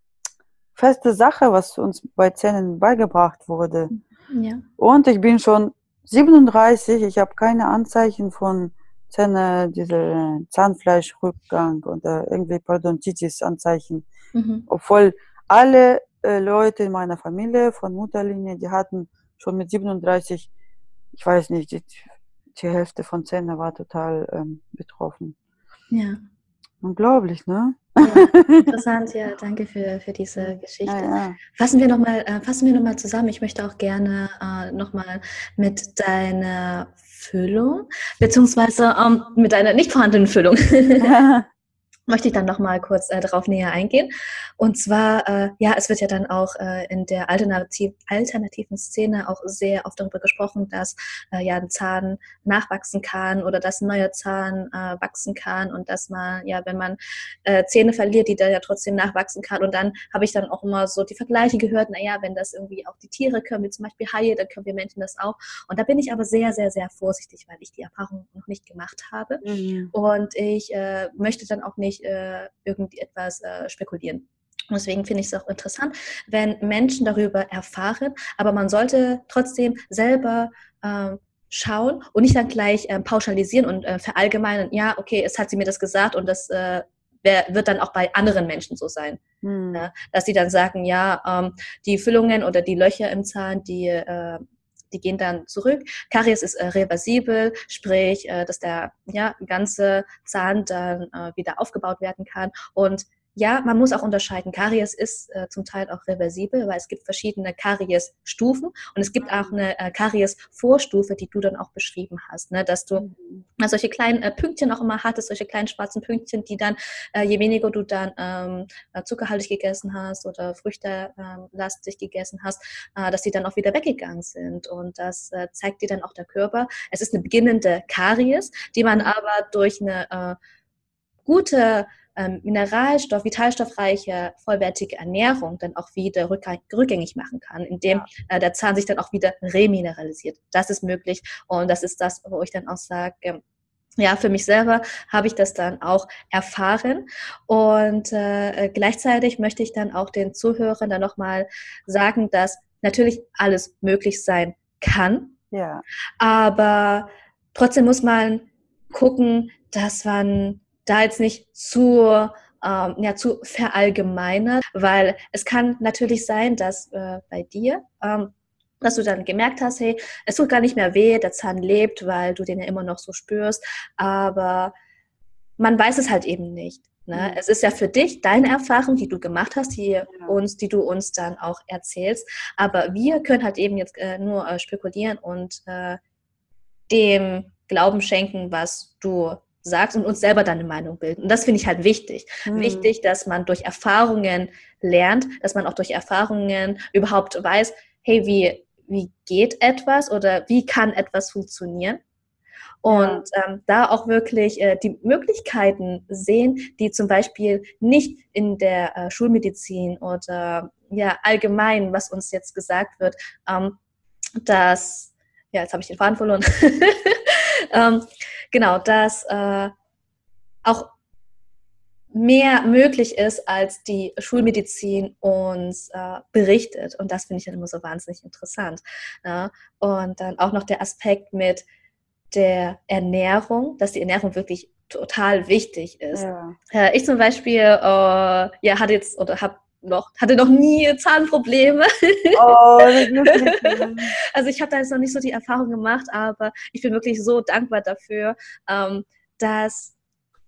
feste Sache, was uns bei Zähnen beigebracht wurde. Mhm. Ja. Und ich bin schon 37, ich habe keine Anzeichen von Zähne, diese Zahnfleischrückgang oder irgendwie Parodontitis-Anzeichen. Mhm. Obwohl alle äh, Leute in meiner Familie von Mutterlinie, die hatten schon mit 37, ich weiß nicht, die, die Hälfte von Zähnen war total ähm, betroffen. Ja. Unglaublich, ne? Interessant, ja, danke für, für diese Geschichte. Ja, ja. Fassen wir nochmal äh, fassen wir noch mal zusammen. Ich möchte auch gerne äh, nochmal mit deiner Füllung, beziehungsweise ähm, mit deiner nicht vorhandenen Füllung möchte ich dann noch mal kurz äh, darauf näher eingehen. Und zwar, äh, ja, es wird ja dann auch äh, in der Alternativ alternativen Szene auch sehr oft darüber gesprochen, dass äh, ja ein Zahn nachwachsen kann oder dass ein neuer Zahn äh, wachsen kann und dass man, ja, wenn man äh, Zähne verliert, die da ja trotzdem nachwachsen kann. Und dann habe ich dann auch immer so die Vergleiche gehört, naja, wenn das irgendwie auch die Tiere können, wie zum Beispiel Haie, dann können wir Menschen das auch. Und da bin ich aber sehr, sehr, sehr vorsichtig, weil ich die Erfahrung noch nicht gemacht habe. Mhm. Und ich äh, möchte dann auch nicht nicht äh, irgendetwas äh, spekulieren. Und deswegen finde ich es auch interessant, wenn Menschen darüber erfahren, aber man sollte trotzdem selber äh, schauen und nicht dann gleich äh, pauschalisieren und äh, verallgemeinern, ja, okay, es hat sie mir das gesagt und das äh, wird dann auch bei anderen Menschen so sein. Hm. Ja, dass sie dann sagen, ja, ähm, die Füllungen oder die Löcher im Zahn, die äh, die gehen dann zurück. Karies ist äh, reversibel, sprich, äh, dass der ja, ganze Zahn dann äh, wieder aufgebaut werden kann. Und ja, man muss auch unterscheiden. Karies ist äh, zum Teil auch reversibel, weil es gibt verschiedene Karies-Stufen und es gibt auch eine äh, Karies-Vorstufe, die du dann auch beschrieben hast, ne? dass du mhm. solche kleinen äh, Pünktchen auch immer hattest, solche kleinen schwarzen Pünktchen, die dann, äh, je weniger du dann ähm, äh, zuckerhaltig gegessen hast oder früchtelastig ähm, gegessen hast, äh, dass die dann auch wieder weggegangen sind und das äh, zeigt dir dann auch der Körper. Es ist eine beginnende Karies, die man mhm. aber durch eine äh, gute ähm, Mineralstoff, vitalstoffreiche, vollwertige Ernährung dann auch wieder rückgängig machen kann, indem ja. äh, der Zahn sich dann auch wieder remineralisiert. Das ist möglich und das ist das, wo ich dann auch sage, ähm, ja, für mich selber habe ich das dann auch erfahren und äh, gleichzeitig möchte ich dann auch den Zuhörern dann nochmal sagen, dass natürlich alles möglich sein kann, ja. aber trotzdem muss man gucken, dass man da jetzt nicht zu, ähm, ja, zu verallgemeinert, weil es kann natürlich sein, dass äh, bei dir, ähm, dass du dann gemerkt hast, hey, es tut gar nicht mehr weh, der Zahn lebt, weil du den ja immer noch so spürst, aber man weiß es halt eben nicht. Ne? Mhm. Es ist ja für dich deine Erfahrung, die du gemacht hast, die ja. uns, die du uns dann auch erzählst. Aber wir können halt eben jetzt äh, nur äh, spekulieren und äh, dem Glauben schenken, was du sagst und uns selber deine Meinung bilden. Und das finde ich halt wichtig. Mhm. Wichtig, dass man durch Erfahrungen lernt, dass man auch durch Erfahrungen überhaupt weiß, hey, wie, wie geht etwas oder wie kann etwas funktionieren? Und ähm, da auch wirklich äh, die Möglichkeiten sehen, die zum Beispiel nicht in der äh, Schulmedizin oder ja allgemein, was uns jetzt gesagt wird, ähm, dass, ja, jetzt habe ich den Faden verloren. ähm, genau, dass äh, auch mehr möglich ist, als die Schulmedizin uns äh, berichtet. Und das finde ich dann immer so wahnsinnig interessant. Ja? Und dann auch noch der Aspekt mit der Ernährung, dass die Ernährung wirklich total wichtig ist. Ja. Äh, ich zum Beispiel äh, ja, hatte jetzt oder habe noch, hatte noch nie Zahnprobleme. Oh, also ich habe da jetzt noch nicht so die Erfahrung gemacht, aber ich bin wirklich so dankbar dafür, ähm, dass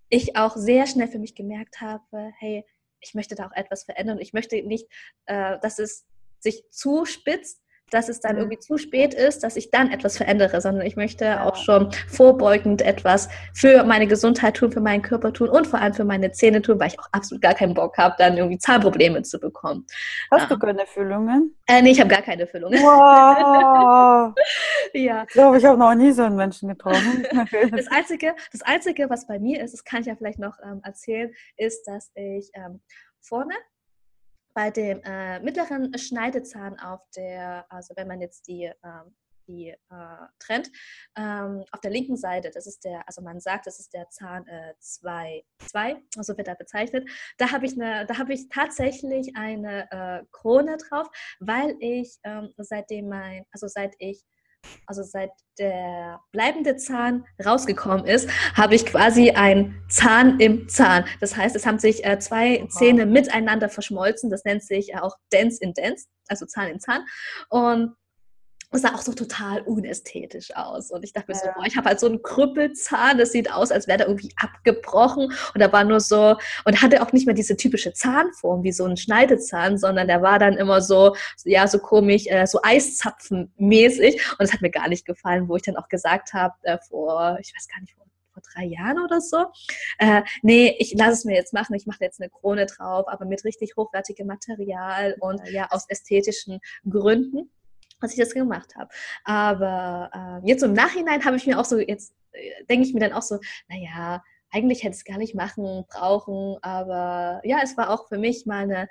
ich auch sehr schnell für mich gemerkt habe, hey, ich möchte da auch etwas verändern. Ich möchte nicht, äh, dass es sich zuspitzt, dass es dann mhm. irgendwie zu spät ist, dass ich dann etwas verändere, sondern ich möchte auch schon vorbeugend etwas für meine Gesundheit tun, für meinen Körper tun und vor allem für meine Zähne tun, weil ich auch absolut gar keinen Bock habe, dann irgendwie Zahnprobleme zu bekommen. Hast du keine Füllungen? Äh, nee, ich habe gar keine Füllungen. Wow. ja. Ich glaube, ich habe noch nie so einen Menschen getroffen. das, Einzige, das Einzige, was bei mir ist, das kann ich ja vielleicht noch ähm, erzählen, ist, dass ich ähm, vorne bei dem äh, mittleren Schneidezahn auf der, also wenn man jetzt die, ähm, die äh, trennt, ähm, auf der linken Seite, das ist der, also man sagt, das ist der Zahn 2, äh, 2, so wird er bezeichnet. Da habe ich eine, da habe ich tatsächlich eine äh, Krone drauf, weil ich ähm, seitdem mein, also seit ich also seit der bleibende Zahn rausgekommen ist, habe ich quasi einen Zahn im Zahn. Das heißt, es haben sich äh, zwei wow. Zähne miteinander verschmolzen. Das nennt sich äh, auch Dance in Dance, also Zahn in Zahn. Und es sah auch so total unästhetisch aus. Und ich dachte mir so, boah, ich habe halt so einen Krüppelzahn, das sieht aus, als wäre der irgendwie abgebrochen. Und da war nur so, und hatte auch nicht mehr diese typische Zahnform wie so ein Schneidezahn, sondern der war dann immer so, ja, so komisch, äh, so Eiszapfenmäßig. Und es hat mir gar nicht gefallen, wo ich dann auch gesagt habe, äh, vor, ich weiß gar nicht, vor vor drei Jahren oder so. Äh, nee, ich lasse es mir jetzt machen. Ich mache jetzt eine Krone drauf, aber mit richtig hochwertigem Material und ja, aus ästhetischen Gründen was ich das gemacht habe. Aber äh, jetzt im Nachhinein habe ich mir auch so, jetzt äh, denke ich mir dann auch so, naja, eigentlich hätte ich es gar nicht machen, brauchen, aber ja, es war auch für mich mal eine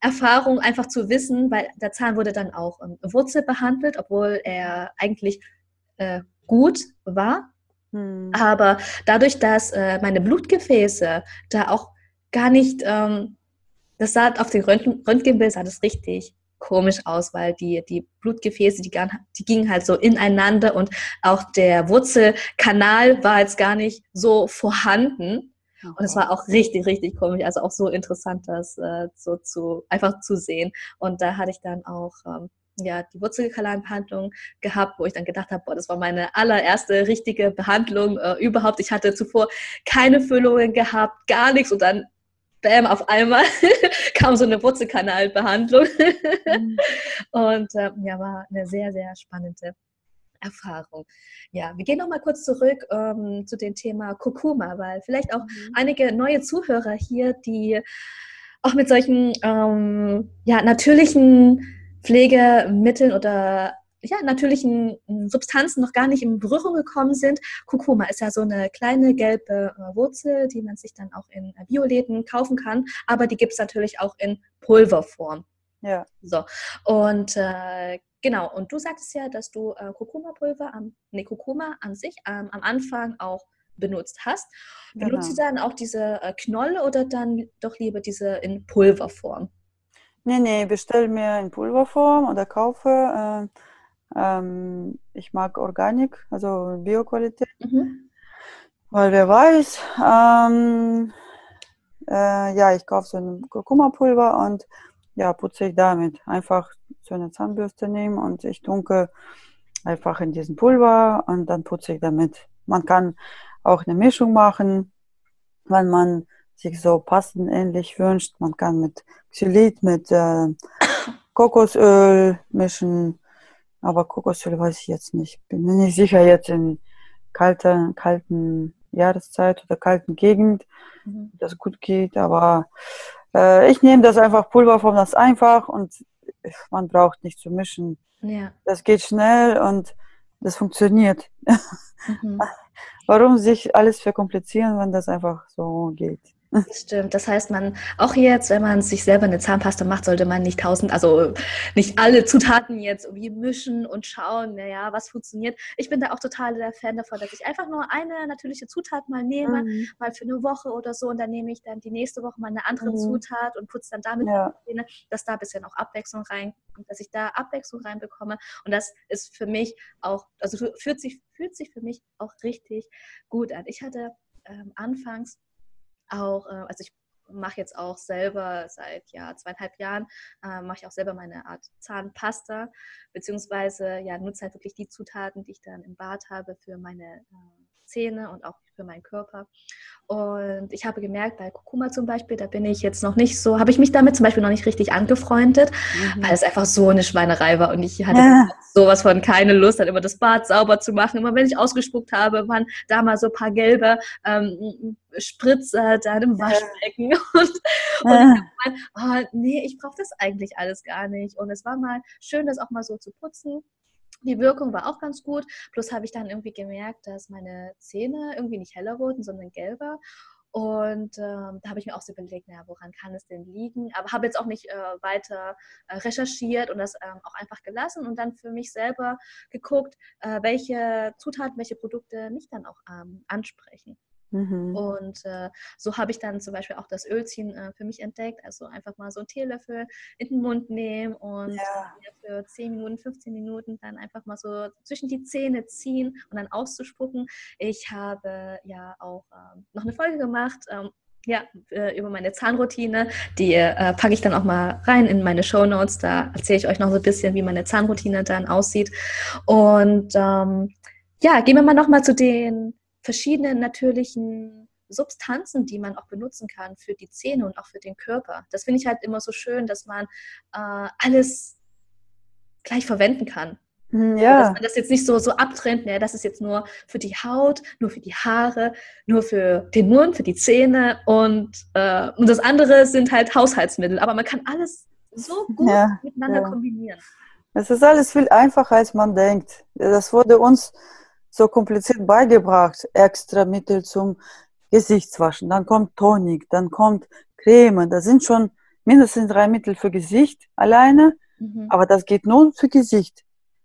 Erfahrung, einfach zu wissen, weil der Zahn wurde dann auch ähm, Wurzel behandelt, obwohl er eigentlich äh, gut war. Hm. Aber dadurch, dass äh, meine Blutgefäße da auch gar nicht, ähm, das sah auf dem Röntgen, Röntgenbild sah das richtig komisch aus, weil die, die Blutgefäße, die, die gingen halt so ineinander und auch der Wurzelkanal war jetzt gar nicht so vorhanden. Und es war auch richtig, richtig komisch, also auch so interessant, das äh, so zu einfach zu sehen. Und da hatte ich dann auch ähm, ja, die Wurzelkanalbehandlung gehabt, wo ich dann gedacht habe, boah, das war meine allererste richtige Behandlung äh, überhaupt. Ich hatte zuvor keine Füllungen gehabt, gar nichts und dann bam, auf einmal kam so eine Wurzelkanalbehandlung. Mhm. Und äh, ja, war eine sehr, sehr spannende Erfahrung. Ja, wir gehen noch mal kurz zurück ähm, zu dem Thema Kurkuma, weil vielleicht auch mhm. einige neue Zuhörer hier, die auch mit solchen ähm, ja, natürlichen Pflegemitteln oder ja, natürlichen Substanzen noch gar nicht in Berührung gekommen sind. Kurkuma ist ja so eine kleine gelbe äh, Wurzel, die man sich dann auch in äh, Bioläden kaufen kann, aber die gibt es natürlich auch in Pulverform. Ja. So. Und äh, genau, und du sagtest ja, dass du äh, Kurkuma-Pulver, am, nee, Kurkuma an sich ähm, am Anfang auch benutzt hast. Benutzt genau. du dann auch diese äh, Knolle oder dann doch lieber diese in Pulverform? Nee, nee, bestell mir in Pulverform oder kaufe. Äh, ähm, ich mag Organik, also Bioqualität, mhm. weil wer weiß, ähm, äh, ja, ich kaufe so ein Kurkuma-Pulver und ja, putze ich damit. Einfach so eine Zahnbürste nehmen und ich tunke einfach in diesen Pulver und dann putze ich damit. Man kann auch eine Mischung machen, wenn man sich so passend ähnlich wünscht. Man kann mit Xylit, mit äh, Kokosöl mischen aber Kokosöl weiß ich jetzt nicht. Bin mir nicht sicher jetzt in kalter, kalten Jahreszeit oder kalten Gegend, mhm. das gut geht. Aber äh, ich nehme das einfach Pulverform, das einfach und man braucht nicht zu mischen. Ja. Das geht schnell und das funktioniert. Mhm. Warum sich alles verkomplizieren, wenn das einfach so geht? Das stimmt. Das heißt, man, auch jetzt, wenn man sich selber eine Zahnpasta macht, sollte man nicht tausend, also nicht alle Zutaten jetzt irgendwie mischen und schauen, naja, was funktioniert. Ich bin da auch total der Fan davon, dass ich einfach nur eine natürliche Zutat mal nehme, mhm. mal für eine Woche oder so, und dann nehme ich dann die nächste Woche mal eine andere mhm. Zutat und putze dann damit ja. die Zähne, dass da ein bisschen auch Abwechslung rein, dass ich da Abwechslung reinbekomme. Und das ist für mich auch, also fühlt sich, fühlt sich für mich auch richtig gut an. Ich hatte ähm, anfangs auch, äh, also ich mache jetzt auch selber seit ja, zweieinhalb Jahren, äh, mache ich auch selber meine Art Zahnpasta, beziehungsweise ja, nutze halt wirklich die Zutaten, die ich dann im Bad habe für meine äh, Zähne und auch für meinen Körper. Und ich habe gemerkt, bei Kurkuma zum Beispiel, da bin ich jetzt noch nicht so, habe ich mich damit zum Beispiel noch nicht richtig angefreundet, mhm. weil es einfach so eine Schweinerei war und ich hatte ja. sowas von keine Lust, dann immer das Bad sauber zu machen. Immer wenn ich ausgespuckt habe, waren da mal so ein paar gelbe ähm, Spritzer da im Waschbecken. Ja. Und, und ja. ich gemeint, oh, nee, ich brauche das eigentlich alles gar nicht. Und es war mal schön, das auch mal so zu putzen. Die Wirkung war auch ganz gut. Plus habe ich dann irgendwie gemerkt, dass meine Zähne irgendwie nicht heller wurden, sondern gelber. Und ähm, da habe ich mir auch so überlegt, naja, woran kann es denn liegen? Aber habe jetzt auch nicht äh, weiter äh, recherchiert und das ähm, auch einfach gelassen und dann für mich selber geguckt, äh, welche Zutaten, welche Produkte mich dann auch ähm, ansprechen. Mhm. Und äh, so habe ich dann zum Beispiel auch das Ölziehen äh, für mich entdeckt. Also einfach mal so einen Teelöffel in den Mund nehmen und ja. für 10 Minuten, 15 Minuten dann einfach mal so zwischen die Zähne ziehen und dann auszuspucken. Ich habe ja auch ähm, noch eine Folge gemacht. Ähm, ja, äh, über meine Zahnroutine. Die äh, packe ich dann auch mal rein in meine Show Notes. Da erzähle ich euch noch so ein bisschen, wie meine Zahnroutine dann aussieht. Und ähm, ja, gehen wir mal nochmal zu den verschiedenen natürlichen Substanzen, die man auch benutzen kann für die Zähne und auch für den Körper. Das finde ich halt immer so schön, dass man äh, alles gleich verwenden kann. Hm, ja. Dass man das jetzt nicht so, so abtrennt, ne, das ist jetzt nur für die Haut, nur für die Haare, nur für den Mund, für die Zähne und, äh, und das andere sind halt Haushaltsmittel. Aber man kann alles so gut ja, miteinander ja. kombinieren. Es ist alles viel einfacher, als man denkt. Das wurde uns so kompliziert beigebracht. Extra Mittel zum Gesichtswaschen, dann kommt Tonik, dann kommt Creme. Das sind schon mindestens drei Mittel für Gesicht alleine, mhm. aber das geht nur für Gesicht.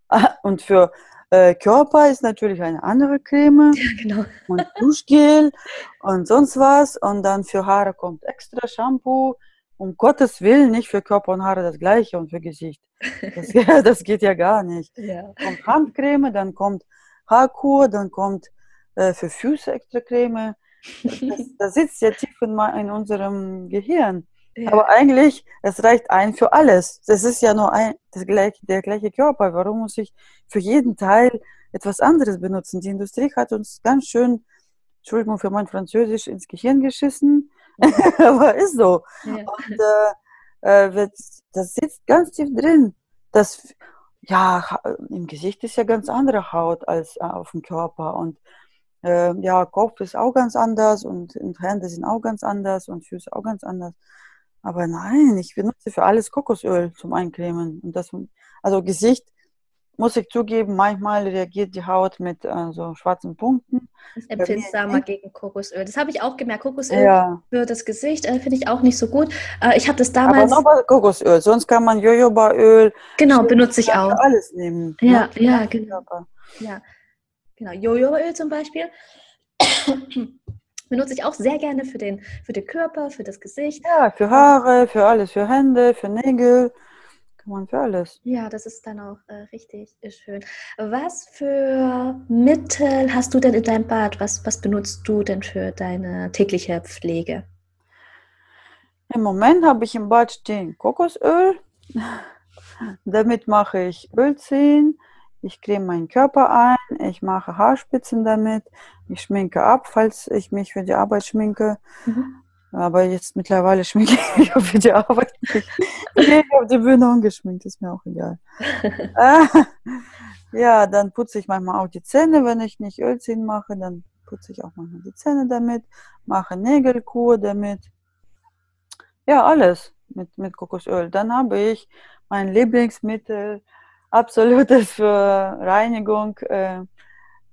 Und für äh, Körper ist natürlich eine andere Creme ja, genau. und Duschgel und sonst was. Und dann für Haare kommt extra Shampoo. Um Gottes Willen nicht für Körper und Haare das gleiche und für Gesicht. Das, das geht ja gar nicht. Ja. Kommt Handcreme, dann kommt Haarkur, dann kommt äh, für Füße extra Creme. Das, das sitzt ja tief in, in unserem Gehirn. Ja. Aber eigentlich, es reicht ein für alles. Das ist ja nur ein, das gleiche, der gleiche Körper. Warum muss ich für jeden Teil etwas anderes benutzen? Die Industrie hat uns ganz schön, Entschuldigung für mein Französisch, ins Gehirn geschissen. Aber ist so. Ja. Und äh, äh das sitzt ganz tief drin. Das, ja, im Gesicht ist ja ganz andere Haut als äh, auf dem Körper. Und äh, ja, Kopf ist auch ganz anders und, und Hände sind auch ganz anders und Füße auch ganz anders. Aber nein, ich benutze für alles Kokosöl zum Eincremen. Und das, also Gesicht, muss ich zugeben, manchmal reagiert die Haut mit äh, so schwarzen Punkten. Empfindsamer gegen Kokosöl. Das habe ich auch gemerkt. Kokosöl ja. für das Gesicht äh, finde ich auch nicht so gut. Äh, ich habe das damals. Aber nur Kokosöl. Sonst kann man Jojobaöl. Genau, benutze ich auch. Alles nehmen. Ja, ja, genau. Ja, genau. Jojobaöl zum Beispiel benutze ich auch sehr gerne für den, für den Körper, für das Gesicht. Ja, für Haare, für alles, für Hände, für Nägel. Kann man für alles. Ja, das ist dann auch äh, richtig schön. Was für Mittel hast du denn in deinem Bad? Was, was benutzt du denn für deine tägliche Pflege? Im Moment habe ich im Bad stehen Kokosöl. Damit mache ich Ölziehen. Ich creme meinen Körper ein, ich mache Haarspitzen damit, ich schminke ab, falls ich mich für die Arbeit schminke. Mhm. Aber jetzt mittlerweile schminke ich für die Arbeit nicht. Ich gehe auf die Bühne ungeschminkt, ist mir auch egal. Ah, ja, dann putze ich manchmal auch die Zähne, wenn ich nicht Ölziehen mache, dann putze ich auch manchmal die Zähne damit, mache Nägelkur damit. Ja, alles mit, mit Kokosöl. Dann habe ich mein Lieblingsmittel, absolutes für Reinigung äh,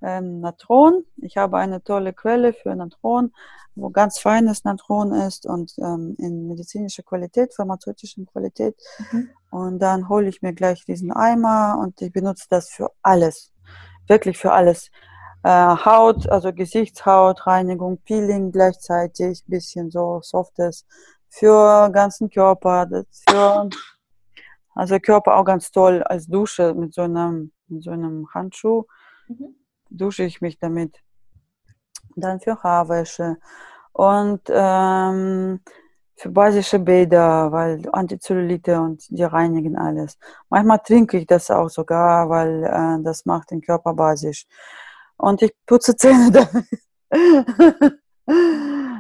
ähm, Natron. Ich habe eine tolle Quelle für Natron, wo ganz feines Natron ist und ähm, in medizinischer Qualität, pharmazeutischer Qualität. Mhm. Und dann hole ich mir gleich diesen Eimer und ich benutze das für alles. Wirklich für alles. Äh, Haut, also Gesichtshaut, Reinigung, Peeling gleichzeitig, bisschen so softes für ganzen Körper, für also Körper auch ganz toll als Dusche mit so einem, mit so einem Handschuh. Mhm. Dusche ich mich damit. Dann für Haarwäsche und ähm, für basische Bäder, weil Antizellulite und die reinigen alles. Manchmal trinke ich das auch sogar, weil äh, das macht den Körper basisch. Und ich putze Zähne damit.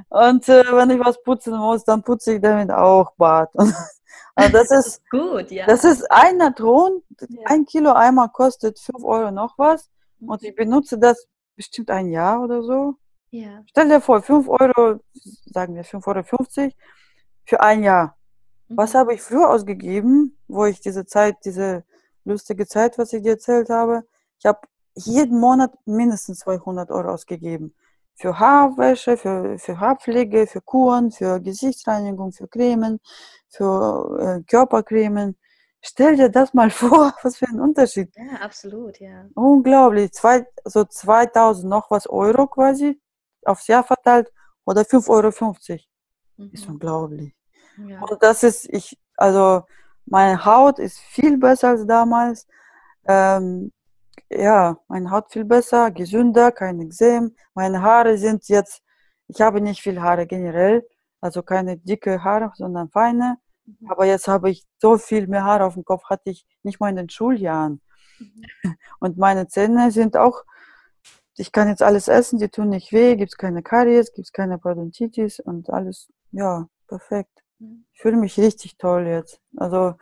und äh, wenn ich was putzen muss, dann putze ich damit auch Bad. Also das ist gut, ja. Das ist ein Natron, ja. ein Kilo Eimer kostet 5 Euro noch was. Und ich benutze das bestimmt ein Jahr oder so. Ja. Stell dir vor, 5 Euro, sagen wir 5,50 Euro für ein Jahr. Mhm. Was habe ich früher ausgegeben, wo ich diese Zeit, diese lustige Zeit, was ich dir erzählt habe? Ich habe jeden Monat mindestens 200 Euro ausgegeben für Haarwäsche, für, für Haarpflege, für Kuren, für Gesichtsreinigung, für Cremen, für äh, Körpercremen. Stell dir das mal vor, was für ein Unterschied. Ja, absolut, ja. Unglaublich. Zwei, so 2000 noch was Euro quasi aufs Jahr verteilt oder 5,50 Euro. Mhm. Ist unglaublich. Ja. Und das ist, ich, also meine Haut ist viel besser als damals. Ähm, ja, meine Haut viel besser, gesünder, kein Exem. Meine Haare sind jetzt, ich habe nicht viel Haare generell, Also keine dicke Haare, sondern feine. Mhm. Aber jetzt habe ich so viel mehr Haare auf dem Kopf, hatte ich nicht mal in den Schuljahren. Mhm. Und meine Zähne sind auch, ich kann jetzt alles essen, die tun nicht weh, gibt es keine Karies, gibt es keine Parodontitis und alles, ja, perfekt. Ich fühle mich richtig toll jetzt. Also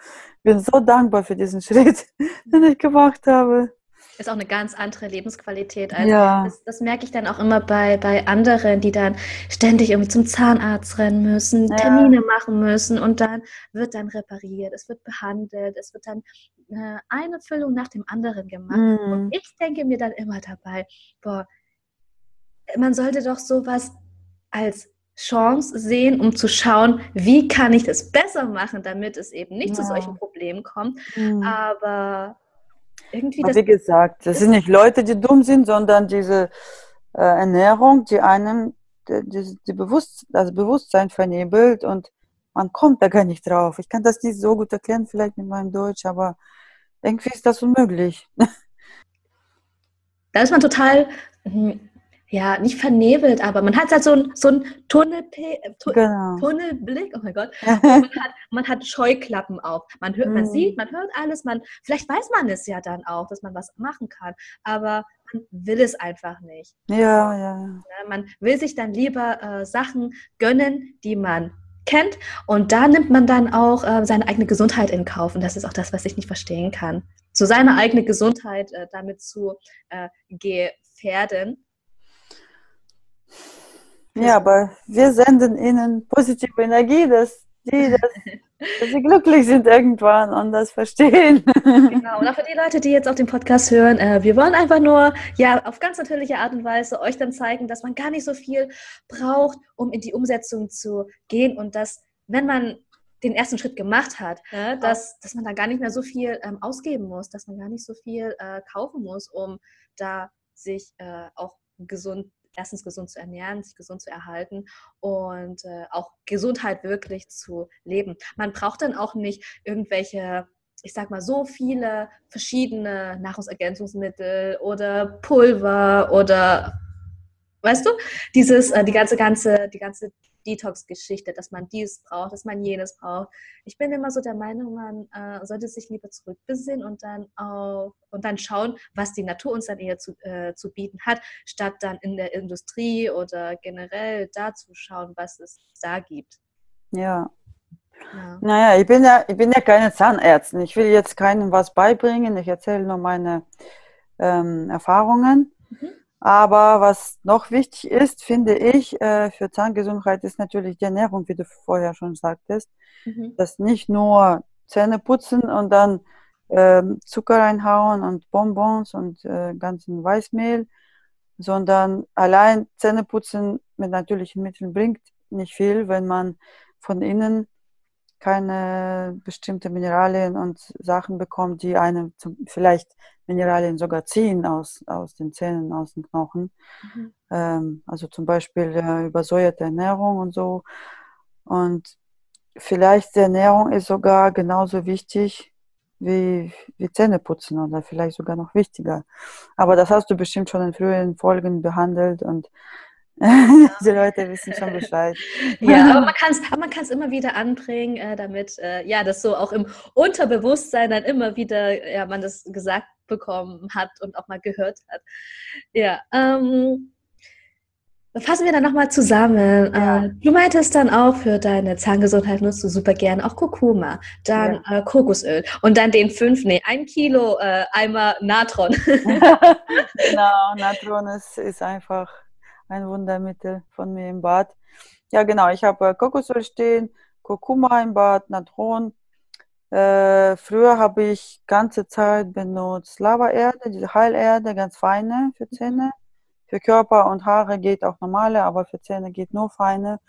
bin so dankbar für diesen Schritt, den ich gemacht habe ist auch eine ganz andere Lebensqualität. Also ja. das, das, merke ich dann auch immer bei, bei anderen, die dann ständig irgendwie zum Zahnarzt rennen müssen, ja. Termine machen müssen und dann wird dann repariert, es wird behandelt, es wird dann äh, eine Füllung nach dem anderen gemacht. Mhm. Und ich denke mir dann immer dabei, boah, man sollte doch sowas als Chance sehen, um zu schauen, wie kann ich das besser machen, damit es eben nicht ja. zu solchen Problemen kommt. Mhm. Aber irgendwie das. Wie gesagt, das sind nicht Leute, die dumm sind, sondern diese äh, Ernährung, die einem die, die Bewusst das Bewusstsein vernebelt und man kommt da gar nicht drauf. Ich kann das nicht so gut erklären, vielleicht mit meinem Deutsch, aber irgendwie ist das unmöglich. Da ist man total hm, ja, nicht vernebelt, aber man hat halt so ein, so ein Tunnel, tu, genau. Tunnelblick, oh mein Gott. man, hat, man hat Scheuklappen auf. Man hört, man mhm. sieht, man hört alles, man, vielleicht weiß man es ja dann auch, dass man was machen kann, aber man will es einfach nicht. Ja, ja. ja man will sich dann lieber äh, Sachen gönnen, die man kennt und da nimmt man dann auch äh, seine eigene Gesundheit in Kauf und das ist auch das, was ich nicht verstehen kann. So seine eigene Gesundheit äh, damit zu äh, gefährden ja, aber wir senden ihnen positive Energie, dass die, dass, dass sie glücklich sind irgendwann und das verstehen. Genau, und auch für die Leute, die jetzt auf den Podcast hören, äh, wir wollen einfach nur, ja, auf ganz natürliche Art und Weise euch dann zeigen, dass man gar nicht so viel braucht, um in die Umsetzung zu gehen und dass, wenn man den ersten Schritt gemacht hat, äh, dass, dass man da gar nicht mehr so viel ähm, ausgeben muss, dass man gar nicht so viel äh, kaufen muss, um da sich äh, auch gesund erstens gesund zu ernähren, sich gesund zu erhalten und äh, auch Gesundheit wirklich zu leben. Man braucht dann auch nicht irgendwelche ich sag mal, so viele verschiedene Nahrungsergänzungsmittel oder Pulver oder weißt du, dieses, äh, die ganze, ganze, die ganze Detox-Geschichte, dass man dies braucht, dass man jenes braucht. Ich bin immer so der Meinung, man äh, sollte sich lieber zurückbesinnen und dann auch und dann schauen, was die Natur uns dann eher zu, äh, zu bieten hat, statt dann in der Industrie oder generell da zu schauen, was es da gibt. Ja. ja. Naja, ich bin ja, ich bin ja keine Zahnärztin. Ich will jetzt keinem was beibringen. Ich erzähle nur meine ähm, Erfahrungen. Mhm. Aber was noch wichtig ist, finde ich, äh, für Zahngesundheit ist natürlich die Ernährung, wie du vorher schon sagtest. Mhm. Dass nicht nur Zähne putzen und dann äh, Zucker reinhauen und Bonbons und äh, ganzen Weißmehl, sondern allein Zähne putzen mit natürlichen Mitteln bringt nicht viel, wenn man von innen keine bestimmte Mineralien und Sachen bekommt, die einem zum, vielleicht Mineralien sogar ziehen aus, aus den Zähnen, aus den Knochen. Mhm. Ähm, also zum Beispiel äh, übersäuerte Ernährung und so. Und vielleicht die Ernährung ist sogar genauso wichtig wie, wie Zähneputzen oder vielleicht sogar noch wichtiger. Aber das hast du bestimmt schon in früheren Folgen behandelt und die Leute wissen schon Bescheid. ja, aber man kann es immer wieder anbringen, äh, damit äh, ja das so auch im Unterbewusstsein dann immer wieder ja man das gesagt bekommen hat und auch mal gehört hat. Ja, ähm, fassen wir dann nochmal zusammen. Ja. Äh, du meintest dann auch, für deine Zahngesundheit nutzt du super gern auch Kurkuma, dann ja. äh, Kokosöl und dann den 5, nee, ein Kilo äh, Eimer Natron. genau, Natron ist, ist einfach ein Wundermittel von mir im Bad. Ja, genau, ich habe äh, Kokosöl stehen, Kurkuma im Bad, Natron. Äh, früher habe ich ganze Zeit benutzt Lavaerde, diese Heilerde, ganz feine für Zähne. Für Körper und Haare geht auch normale, aber für Zähne geht nur feine,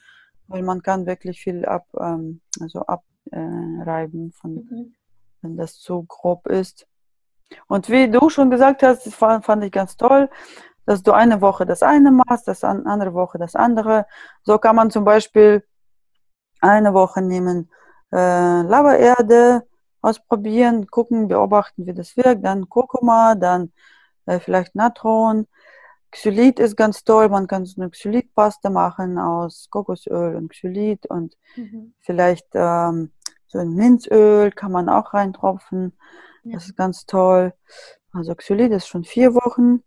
weil man kann wirklich viel ab, ähm, also abreiben, äh, von, mhm. wenn das zu grob ist. Und wie du schon gesagt hast, das fand, fand ich ganz toll dass du eine Woche das eine machst, das andere Woche das andere. So kann man zum Beispiel eine Woche nehmen, äh, Lavaerde ausprobieren, gucken, beobachten, wie das wirkt, dann Kurkuma, dann äh, vielleicht Natron, Xylit ist ganz toll. Man kann so eine Xylitpaste machen aus Kokosöl und Xylit und mhm. vielleicht ähm, so ein Minzöl kann man auch reintropfen. Ja. Das ist ganz toll. Also Xylit ist schon vier Wochen.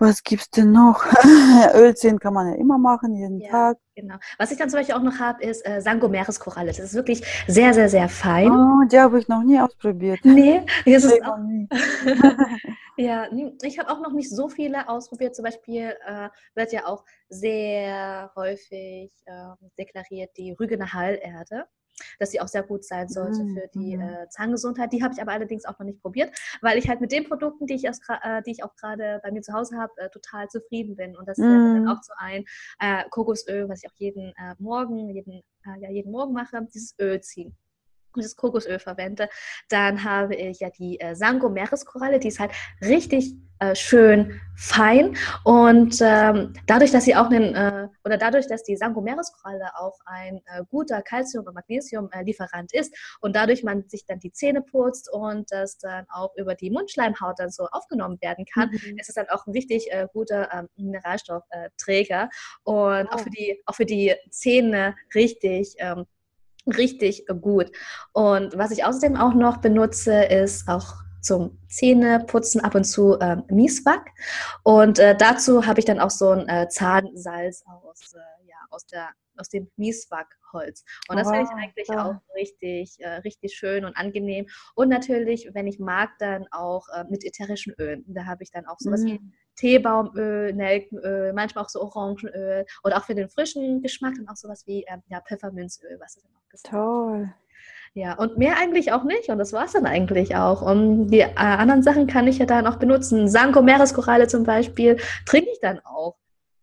Was gibt's denn noch? Öl ziehen kann man ja immer machen, jeden ja, Tag. Genau. Was ich dann zum Beispiel auch noch habe, ist äh, Sangomeres-Koralle. Das ist wirklich sehr, sehr, sehr fein. Oh, die habe ich noch nie ausprobiert. Nee, das ist auch, ja, ich habe auch noch nicht so viele ausprobiert. Zum Beispiel äh, wird ja auch sehr häufig äh, deklariert die Rügener Heilerde dass sie auch sehr gut sein sollte für die mhm. äh, Zahngesundheit. Die habe ich aber allerdings auch noch nicht probiert, weil ich halt mit den Produkten, die ich, aus, äh, die ich auch gerade bei mir zu Hause habe, äh, total zufrieden bin. Und das ist dann mhm. auch so ein äh, Kokosöl, was ich auch jeden äh, Morgen, jeden, äh, ja, jeden Morgen mache, dieses Öl ziehen dieses Kokosöl verwende. Dann habe ich ja die äh, Sango Meereskoralle, die ist halt richtig äh, schön fein und ähm, dadurch, dass sie auch einen, äh, oder dadurch, dass die Sango Meereskoralle auch ein äh, guter Calcium- und Magnesium-Lieferant ist und dadurch man sich dann die Zähne putzt und das dann auch über die Mundschleimhaut dann so aufgenommen werden kann, mhm. ist es dann auch ein richtig äh, guter ähm, Mineralstoffträger und oh. auch für die auch für die Zähne richtig ähm, richtig gut. Und was ich außerdem auch noch benutze, ist auch zum Zähneputzen ab und zu ähm, Mieswack. Und äh, dazu habe ich dann auch so ein äh, Zahnsalz aus, äh, ja, aus, der, aus dem Mieswackholz. Und das oh, finde ich eigentlich ja. auch richtig, äh, richtig schön und angenehm. Und natürlich, wenn ich mag, dann auch äh, mit ätherischen Ölen. Da habe ich dann auch sowas mm. wie Teebaumöl, Nelkenöl, manchmal auch so Orangenöl oder auch für den frischen Geschmack dann auch sowas wie ähm, ja, Pfefferminzöl, was du dann auch gesagt Toll. Ja, und mehr eigentlich auch nicht. Und das war es dann eigentlich auch. Und die äh, anderen Sachen kann ich ja dann auch benutzen. Sanko Meereskoralle zum Beispiel trinke ich dann auch.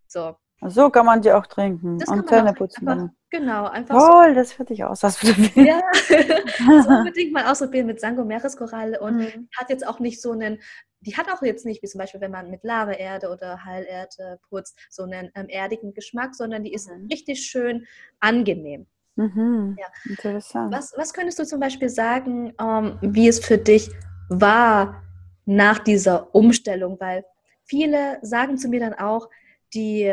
So. So kann man die auch trinken das und Zähne putzen. Einfach, genau, einfach Toll, so. das würde ich auch ausprobieren. Ja, so unbedingt mal ausprobieren mit Sango Meereskoralle und mhm. hat jetzt auch nicht so einen die hat auch jetzt nicht, wie zum Beispiel, wenn man mit Lavaerde oder Heilerde putzt, so einen ähm, erdigen Geschmack, sondern die ist mhm. richtig schön angenehm. Mhm. Ja. Interessant. Was, was könntest du zum Beispiel sagen, ähm, wie es für dich war nach dieser Umstellung? Weil viele sagen zu mir dann auch, die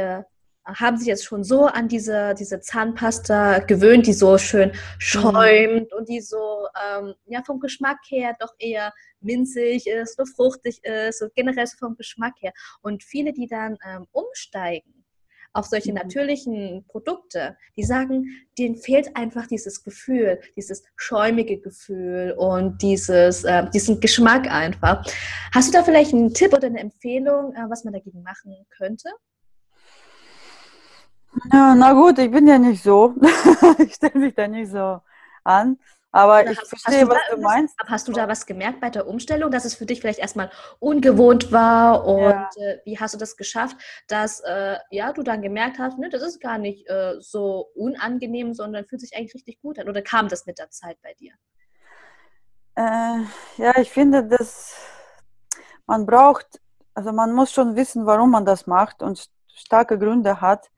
haben sich jetzt schon so an diese, diese Zahnpasta gewöhnt, die so schön schäumt mhm. und die so ähm, ja, vom Geschmack her doch eher minzig ist oder fruchtig ist und generell so vom Geschmack her. Und viele, die dann ähm, umsteigen auf solche mhm. natürlichen Produkte, die sagen, denen fehlt einfach dieses Gefühl, dieses schäumige Gefühl und dieses, äh, diesen Geschmack einfach. Hast du da vielleicht einen Tipp oder eine Empfehlung, äh, was man dagegen machen könnte? Ja, na gut, ich bin ja nicht so. ich stelle mich da nicht so an. Aber ich hast, verstehe, was du meinst. Hast du da was gemerkt bei der Umstellung, dass es für dich vielleicht erstmal ungewohnt war? Und ja. äh, wie hast du das geschafft, dass äh, ja, du dann gemerkt hast, ne, das ist gar nicht äh, so unangenehm, sondern fühlt sich eigentlich richtig gut an? Oder kam das mit der Zeit bei dir? Äh, ja, ich finde, dass man braucht, also man muss schon wissen, warum man das macht und starke Gründe hat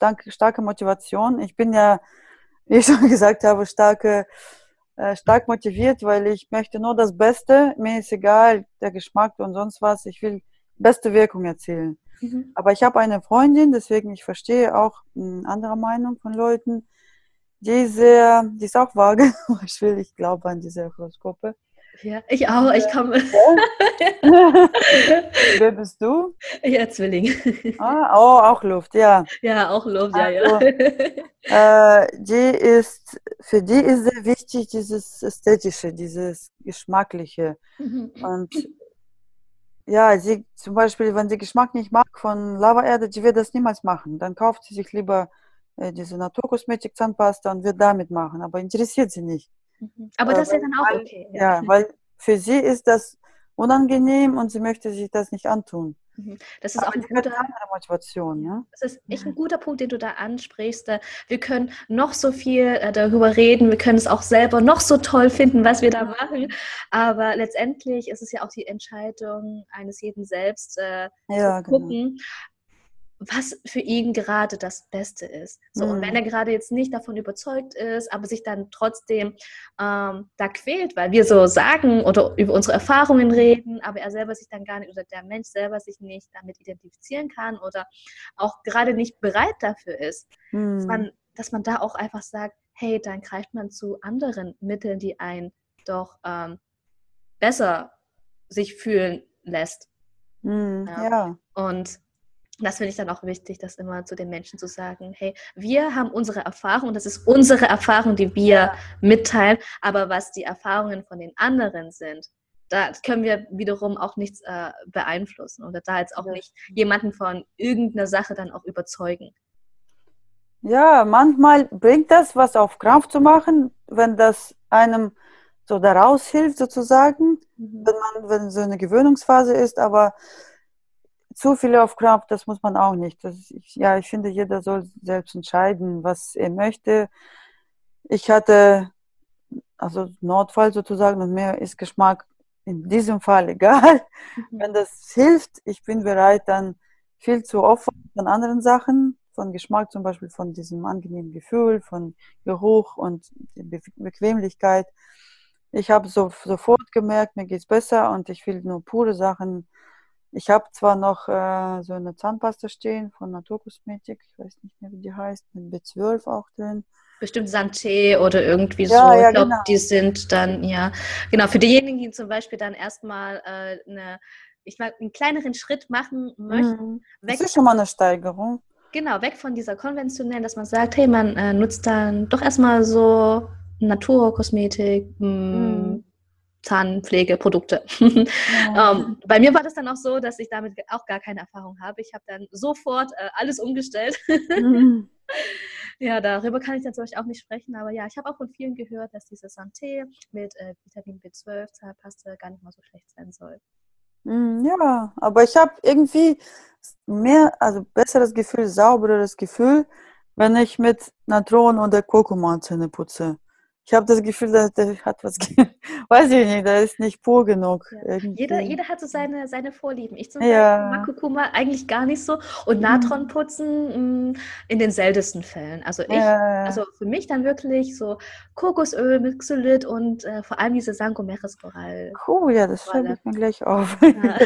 starke, starke Motivation. Ich bin ja, wie ich schon gesagt habe, starke, äh, stark motiviert, weil ich möchte nur das Beste. Mir ist egal, der Geschmack und sonst was. Ich will beste Wirkung erzielen. Mhm. Aber ich habe eine Freundin, deswegen ich verstehe auch eine andere Meinung von Leuten, die sehr, die ist auch vage. ich will, ich glaube an diese Horoskope. Ja, ich auch. Ich komme. Wer bist du? Ja, Zwilling. Ah, oh, auch Luft, ja. Ja, auch Luft, ja, also, ja. Äh, die ist, für die ist sehr wichtig dieses Ästhetische, dieses Geschmackliche. Mhm. Und ja, sie zum Beispiel, wenn sie Geschmack nicht mag von Lavaerde, die wird das niemals machen. Dann kauft sie sich lieber äh, diese Naturkosmetik Zahnpasta und wird damit machen. Aber interessiert sie nicht. Mhm. Aber das ist ja dann auch weil, okay. Ja. ja, weil für sie ist das unangenehm und sie möchte sich das nicht antun. Mhm. Das ist Aber auch ein guter, Motivation, ja? Das ist echt ein guter Punkt, den du da ansprichst. Wir können noch so viel äh, darüber reden, wir können es auch selber noch so toll finden, was wir da machen. Aber letztendlich ist es ja auch die Entscheidung eines jeden selbst äh, ja, zu genau. gucken. Was für ihn gerade das Beste ist. So, mhm. Und wenn er gerade jetzt nicht davon überzeugt ist, aber sich dann trotzdem ähm, da quält, weil wir so sagen oder über unsere Erfahrungen reden, aber er selber sich dann gar nicht oder der Mensch selber sich nicht damit identifizieren kann oder auch gerade nicht bereit dafür ist, mhm. dass, man, dass man da auch einfach sagt, hey, dann greift man zu anderen Mitteln, die einen doch ähm, besser sich fühlen lässt. Mm, ja. ja. Und das finde ich dann auch wichtig, das immer zu den Menschen zu sagen, hey, wir haben unsere Erfahrung, das ist unsere Erfahrung, die wir ja. mitteilen, aber was die Erfahrungen von den anderen sind, da können wir wiederum auch nichts äh, beeinflussen oder da jetzt auch ja. nicht jemanden von irgendeiner Sache dann auch überzeugen. Ja, manchmal bringt das was auf Kraft zu machen, wenn das einem so daraus hilft sozusagen, mhm. wenn man, wenn so eine Gewöhnungsphase ist, aber zu viel auf Kraft, das muss man auch nicht. Das, ja, ich finde, jeder soll selbst entscheiden, was er möchte. Ich hatte also Notfall sozusagen und mir ist Geschmack in diesem Fall egal. Mhm. Wenn das hilft, ich bin bereit, dann viel zu opfern von anderen Sachen, von Geschmack zum Beispiel, von diesem angenehmen Gefühl, von Geruch und Be Bequemlichkeit. Ich habe so, sofort gemerkt, mir geht es besser und ich will nur pure Sachen ich habe zwar noch äh, so eine Zahnpasta stehen von Naturkosmetik, ich weiß nicht mehr, wie die heißt, mit B12 auch drin. Bestimmt Santé oder irgendwie so. Ja, ja, ich glaube, genau. die sind dann, ja, genau, für diejenigen, die zum Beispiel dann erstmal äh, eine, ich mal, einen kleineren Schritt machen möchten. Mhm. Das ist schon mal eine Steigerung. Genau, weg von dieser konventionellen, dass man sagt, hey, man äh, nutzt dann doch erstmal so Naturkosmetik, mh, mhm. Zahnpflegeprodukte. Ja. ähm, bei mir war das dann auch so, dass ich damit auch gar keine Erfahrung habe. Ich habe dann sofort äh, alles umgestellt. Mhm. ja, darüber kann ich dann zum Beispiel auch nicht sprechen, aber ja, ich habe auch von vielen gehört, dass diese Santé mit äh, Vitamin B12 Zahnpaste gar nicht mal so schlecht sein soll. Mhm, ja, aber ich habe irgendwie mehr, also besseres Gefühl, saubereres Gefühl, wenn ich mit Natron oder Kurkuma Zähne putze ich habe das Gefühl, dass der hat was, weiß ich nicht, da ist nicht pur genug. Ja. Jeder, jeder hat so seine, seine Vorlieben. Ich zum Beispiel ja. mag Kurkuma eigentlich gar nicht so und mhm. Natron putzen mm, in den seltensten Fällen. Also ich, ja. also für mich dann wirklich so Kokosöl mit Xylit und äh, vor allem diese Sangomeres-Korall. Cool, ja, das schreibe ich mir gleich auf. Ja.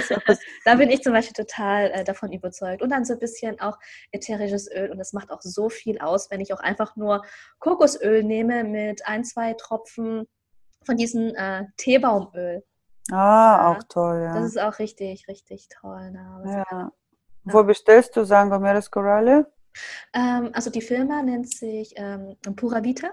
da bin ich zum Beispiel total äh, davon überzeugt. Und dann so ein bisschen auch ätherisches Öl und das macht auch so viel aus, wenn ich auch einfach nur Kokosöl nehme mit ein, zwei Tropfen von diesem äh, Teebaumöl. Ah, ja, auch toll, ja. Das ist auch richtig, richtig toll. Ne? Ja. Wo bestellst du Sangomeres Coralle? Ähm, also die Firma nennt sich ähm, Pura Vita.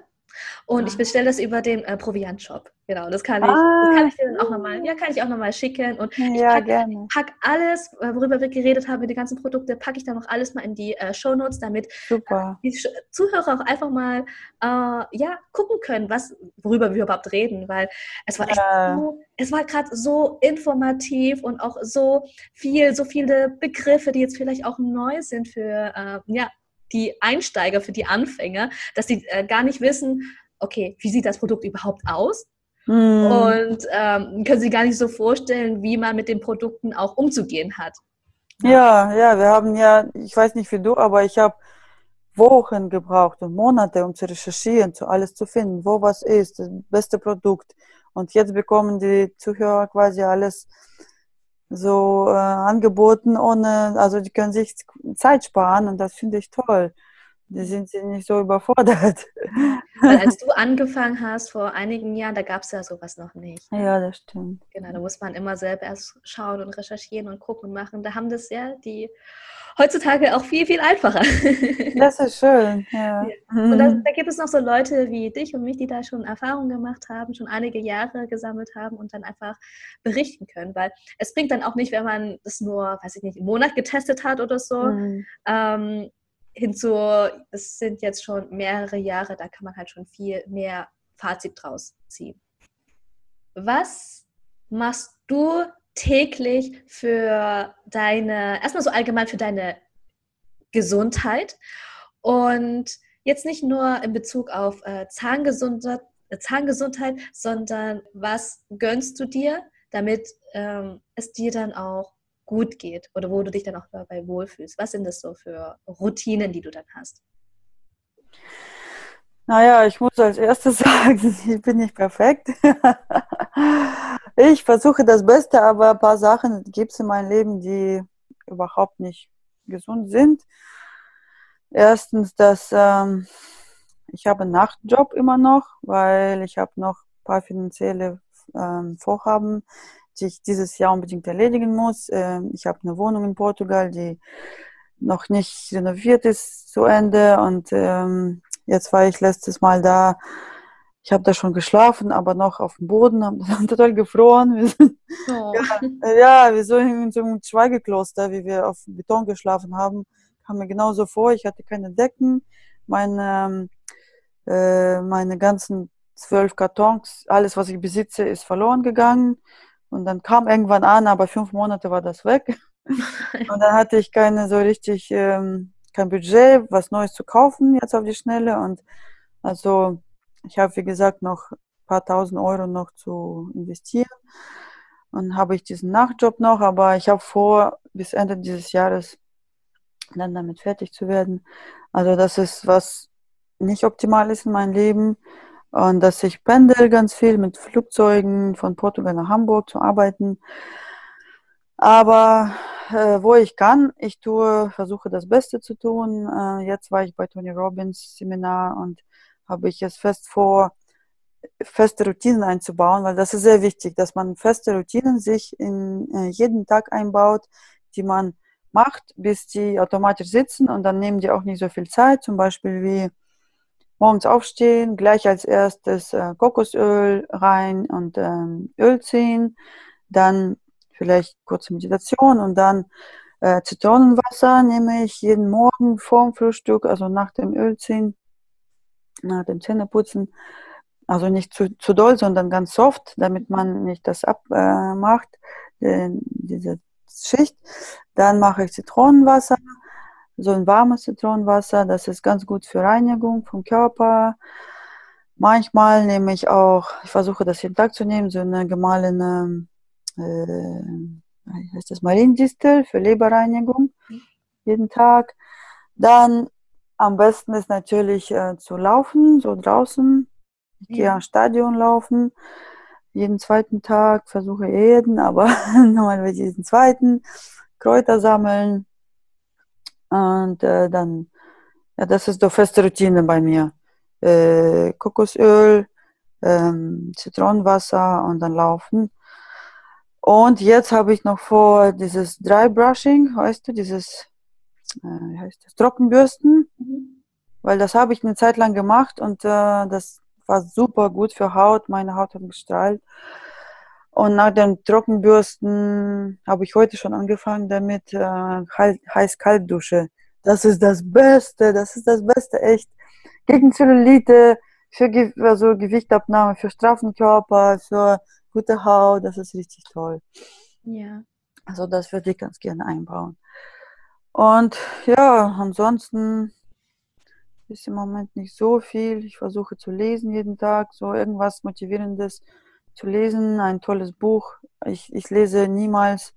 Und ah. ich bestelle das über den äh, Proviant-Shop. Genau, das kann ich, ah. das kann ich dir dann auch nochmal, ja, kann ich auch nochmal schicken. Und ich ja, pack, gerne. pack alles, äh, worüber wir geredet haben, die ganzen Produkte, packe ich dann noch alles mal in die äh, Show Notes, damit äh, die Zuhörer auch einfach mal äh, ja, gucken können, was, worüber wir überhaupt reden, weil es war echt so, es war gerade so informativ und auch so viel, so viele Begriffe, die jetzt vielleicht auch neu sind für äh, ja, die Einsteiger, für die Anfänger, dass sie äh, gar nicht wissen, okay, wie sieht das Produkt überhaupt aus? Mm. Und ähm, können sie gar nicht so vorstellen, wie man mit den Produkten auch umzugehen hat. Ja, ja, wir haben ja, ich weiß nicht wie du, aber ich habe Wochen gebraucht und Monate, um zu recherchieren, zu alles zu finden, wo was ist, das beste Produkt. Und jetzt bekommen die Zuhörer quasi alles so äh, angeboten, ohne, also die können sich Zeit sparen und das finde ich toll. Die sind sie nicht so überfordert. Weil als du angefangen hast vor einigen Jahren, da gab es ja sowas noch nicht. Ja, das stimmt. Genau, da muss man immer selber erst schauen und recherchieren und gucken und machen. Da haben das ja die heutzutage auch viel, viel einfacher. Das ist schön, ja. ja. Und da, da, gibt es noch so Leute wie dich und mich, die da schon Erfahrungen gemacht haben, schon einige Jahre gesammelt haben und dann einfach berichten können. Weil es bringt dann auch nicht, wenn man das nur, weiß ich nicht, einen Monat getestet hat oder so, mhm. ähm, hinzu, es sind jetzt schon mehrere Jahre, da kann man halt schon viel mehr Fazit draus ziehen. Was machst du täglich für deine, erstmal so allgemein für deine Gesundheit und jetzt nicht nur in Bezug auf äh, Zahngesundheit, äh, Zahngesundheit, sondern was gönnst du dir, damit ähm, es dir dann auch gut geht oder wo du dich dann auch dabei wohlfühlst? Was sind das so für Routinen, die du dann hast? Naja, ich muss als erstes sagen, ich bin nicht perfekt. ich versuche das Beste, aber ein paar Sachen gibt es in meinem Leben, die überhaupt nicht gesund sind. Erstens, dass ähm, ich habe einen Nachtjob immer noch, weil ich habe noch ein paar finanzielle ähm, Vorhaben, die ich dieses Jahr unbedingt erledigen muss. Ähm, ich habe eine Wohnung in Portugal, die noch nicht renoviert ist zu Ende und ähm, jetzt war ich letztes Mal da. Ich habe da schon geschlafen, aber noch auf dem Boden, haben total gefroren. Wir sind, oh. ja, ja, wir sind in so einem Schweigekloster, wie wir auf Beton geschlafen haben, kam mir genauso vor. Ich hatte keine Decken, meine äh, meine ganzen zwölf Kartons, alles, was ich besitze, ist verloren gegangen. Und dann kam irgendwann an, aber fünf Monate war das weg. Und dann hatte ich keine so richtig, ähm, kein Budget, was Neues zu kaufen jetzt auf die Schnelle. Und also ich habe, wie gesagt, noch ein paar tausend Euro noch zu investieren. Und habe ich diesen Nachtjob noch, aber ich habe vor, bis Ende dieses Jahres dann damit fertig zu werden. Also das ist was, nicht optimal ist in meinem Leben und dass ich pendel ganz viel mit Flugzeugen von Portugal nach Hamburg zu arbeiten. Aber äh, wo ich kann, ich tue, versuche das Beste zu tun. Äh, jetzt war ich bei Tony Robbins Seminar und habe ich es fest vor, feste Routinen einzubauen, weil das ist sehr wichtig, dass man feste Routinen sich in äh, jeden Tag einbaut, die man macht, bis die automatisch sitzen und dann nehmen die auch nicht so viel Zeit, zum Beispiel wie morgens aufstehen, gleich als erstes äh, Kokosöl rein und ähm, Öl ziehen, dann vielleicht kurze Meditation und dann äh, Zitronenwasser nehme ich jeden Morgen vorm Frühstück, also nach dem Ölziehen, nach dem Zähneputzen. Also nicht zu, zu doll, sondern ganz soft, damit man nicht das abmacht, äh, diese Schicht. Dann mache ich Zitronenwasser so ein warmes Zitronenwasser. Das ist ganz gut für Reinigung vom Körper. Manchmal nehme ich auch, ich versuche das jeden Tag zu nehmen, so eine gemahlene, äh, heißt das Mariendistel für Leberreinigung, jeden Tag. Dann am besten ist natürlich äh, zu laufen, so draußen. Ich ja. gehe am Stadion laufen. Jeden zweiten Tag versuche jeden, aber normalerweise jeden zweiten. Kräuter sammeln, und äh, dann, ja, das ist doch feste Routine bei mir. Äh, Kokosöl, ähm, Zitronenwasser und dann laufen. Und jetzt habe ich noch vor, dieses Dry Brushing, weißt du, dieses, äh, wie heißt das, Trockenbürsten, mhm. weil das habe ich eine Zeit lang gemacht und äh, das war super gut für Haut. Meine Haut hat gestrahlt. Und nach dem Trockenbürsten habe ich heute schon angefangen damit, äh, heiß-kalt-Dusche. Das ist das Beste, das ist das Beste, echt. Gegen Zellulite, für Ge also Gewichtabnahme, für straffen Körper, für gute Haut, das ist richtig toll. Ja. Also das würde ich ganz gerne einbauen. Und ja, ansonsten ist im Moment nicht so viel. Ich versuche zu lesen jeden Tag, so irgendwas Motivierendes zu lesen, ein tolles Buch. Ich, ich lese niemals,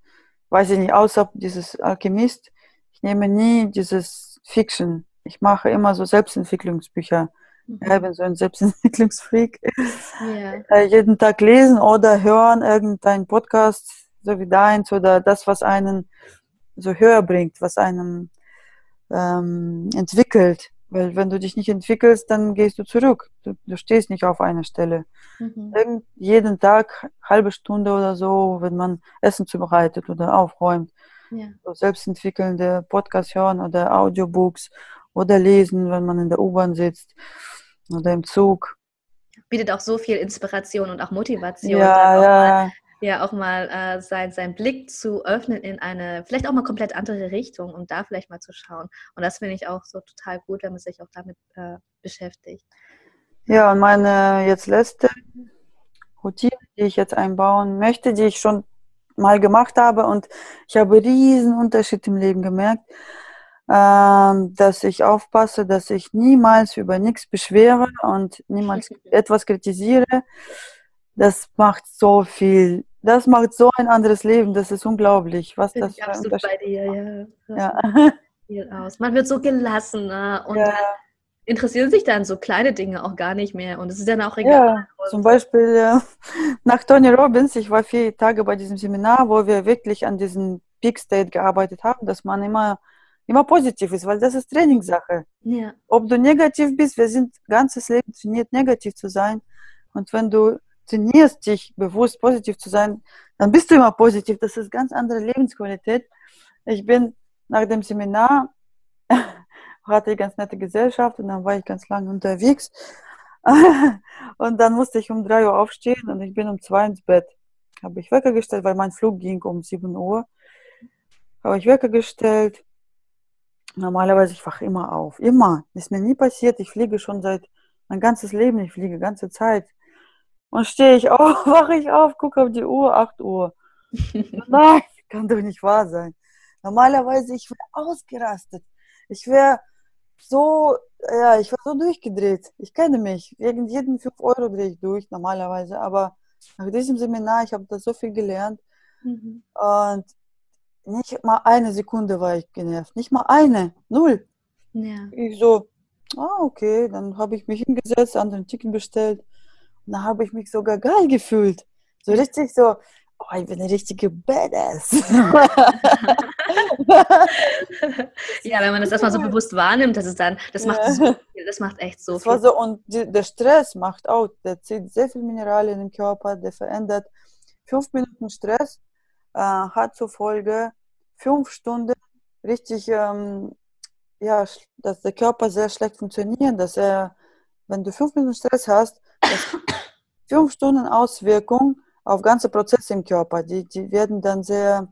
weiß ich nicht, außer dieses Alchemist. Ich nehme nie dieses Fiction. Ich mache immer so Selbstentwicklungsbücher. Mhm. Ich bin so ein Selbstentwicklungsfreak. Yeah. jeden Tag lesen oder hören irgendeinen Podcast, so wie deins oder das, was einen so höher bringt, was einem ähm, entwickelt. Weil wenn du dich nicht entwickelst, dann gehst du zurück. Du, du stehst nicht auf einer Stelle. Mhm. jeden Tag, halbe Stunde oder so, wenn man Essen zubereitet oder aufräumt. Ja. So selbstentwickelnde Podcasts hören oder Audiobooks oder lesen, wenn man in der U-Bahn sitzt oder im Zug. Bietet auch so viel Inspiration und auch Motivation. Ja, ja ja auch mal äh, sein, seinen Blick zu öffnen in eine, vielleicht auch mal komplett andere Richtung und da vielleicht mal zu schauen. Und das finde ich auch so total gut, wenn man sich auch damit äh, beschäftigt. Ja, und meine jetzt letzte Routine, die ich jetzt einbauen möchte, die ich schon mal gemacht habe und ich habe riesen Unterschied im Leben gemerkt, ähm, dass ich aufpasse, dass ich niemals über nichts beschwere und niemals etwas kritisiere. Das macht so viel das macht so ein anderes Leben, das ist unglaublich, was das ich für ein bei dir, ja. Ja. viel aus. Man wird so gelassener und Ja. interessieren sich dann so kleine Dinge auch gar nicht mehr und es ist dann auch egal. Ja, zum Beispiel äh, nach Tony Robbins, ich war vier Tage bei diesem Seminar, wo wir wirklich an diesem Peak State gearbeitet haben, dass man immer, immer positiv ist, weil das ist Trainingssache. Ja, Ob du negativ bist, wir sind ganzes Leben trainiert, negativ zu sein. Und wenn du trainierst, dich bewusst positiv zu sein, dann bist du immer positiv. Das ist ganz andere Lebensqualität. Ich bin nach dem Seminar, hatte ich ganz nette Gesellschaft und dann war ich ganz lange unterwegs. Und dann musste ich um drei Uhr aufstehen und ich bin um zwei ins Bett. Habe ich Wecker gestellt, weil mein Flug ging um 7 Uhr. Habe ich Wecker gestellt. Normalerweise, ich wache immer auf. Immer. Ist mir nie passiert. Ich fliege schon seit mein ganzes Leben. Ich fliege ganze Zeit. Und stehe ich auf, wache ich auf, gucke auf die Uhr, 8 Uhr. Nein, kann doch nicht wahr sein. Normalerweise, ich wäre ausgerastet. Ich wäre so, ja, ich war so durchgedreht. Ich kenne mich. Wegen jeden 5 Euro drehe ich durch, normalerweise. Aber nach diesem Seminar, ich habe da so viel gelernt. Mhm. Und nicht mal eine Sekunde war ich genervt. Nicht mal eine. Null. ja. Ich so, ah, okay, dann habe ich mich hingesetzt, anderen Chicken bestellt. Und dann habe ich mich sogar geil gefühlt. So richtig so, oh, ich bin eine richtige Badass. ja, wenn man das erstmal so bewusst wahrnimmt, das ist dann, das macht so viel, das macht echt so Das war viel. so, und die, der Stress macht auch, der zieht sehr viel Mineralien im Körper, der verändert. Fünf Minuten Stress äh, hat zur Folge fünf Stunden richtig, ähm, ja, dass der Körper sehr schlecht funktioniert, dass er, wenn du fünf Minuten Stress hast, fünf Stunden Auswirkung auf ganze Prozesse im Körper, die, die werden dann sehr,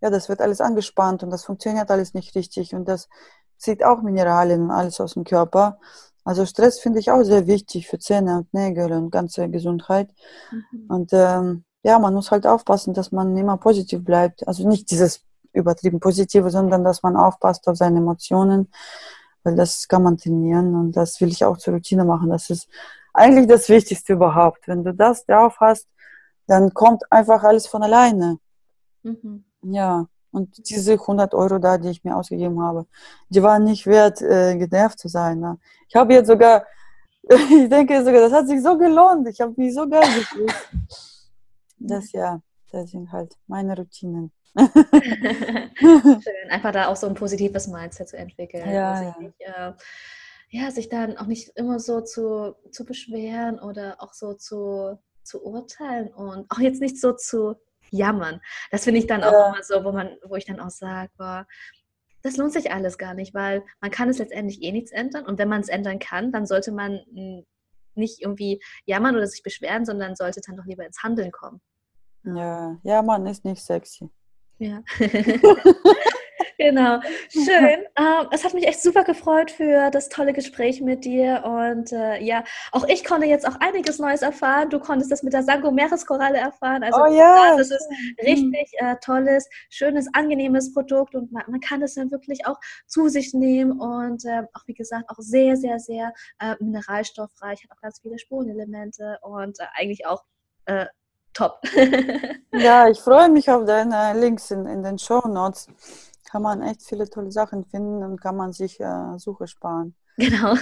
ja, das wird alles angespannt und das funktioniert alles nicht richtig und das zieht auch Mineralien und alles aus dem Körper. Also Stress finde ich auch sehr wichtig für Zähne und Nägel und ganze Gesundheit. Mhm. Und ähm, ja, man muss halt aufpassen, dass man immer positiv bleibt. Also nicht dieses übertrieben Positive, sondern dass man aufpasst auf seine Emotionen, weil das kann man trainieren und das will ich auch zur Routine machen. Das ist eigentlich das Wichtigste überhaupt. Wenn du das drauf hast, dann kommt einfach alles von alleine. Mhm. Ja, und diese 100 Euro da, die ich mir ausgegeben habe, die waren nicht wert, äh, genervt zu sein. Ne? Ich habe jetzt sogar, ich denke sogar, das hat sich so gelohnt. Ich habe mich so geil gefühlt. Das ja, das sind halt meine Routinen. Schön, einfach da auch so ein positives Mindset zu entwickeln. Ja, ja. Nicht, äh, ja, sich dann auch nicht immer so zu, zu beschweren oder auch so zu, zu urteilen und auch jetzt nicht so zu jammern. Das finde ich dann auch Ja. immer so, wo man, wo ich dann auch sage, boah, das lohnt sich alles gar nicht, weil man kann es letztendlich eh nichts ändern und wenn man es ändern kann, dann sollte man mh, nicht irgendwie jammern oder sich beschweren, sondern sollte dann doch lieber ins Handeln kommen. Ja, ja, Mann ist nicht sexy. Ja. genau. Schön. Ähm, es hat mich echt super gefreut für das tolle Gespräch mit dir. Und äh, ja, auch ich konnte jetzt auch einiges Neues erfahren. Du konntest das mit der Sango Meereskoralle erfahren. Also oh ja, das ist richtig äh, tolles, schönes, angenehmes Produkt und man, man kann es dann wirklich auch zu sich nehmen und äh, auch wie gesagt auch sehr, sehr, sehr äh, mineralstoffreich, hat auch ganz viele Spurenelemente und äh, eigentlich auch äh, top. Ja, ich freue mich auf deine Links in, in den Show Notes. Kann man echt viele tolle Sachen finden und kann man sich äh, Suche sparen. Genau.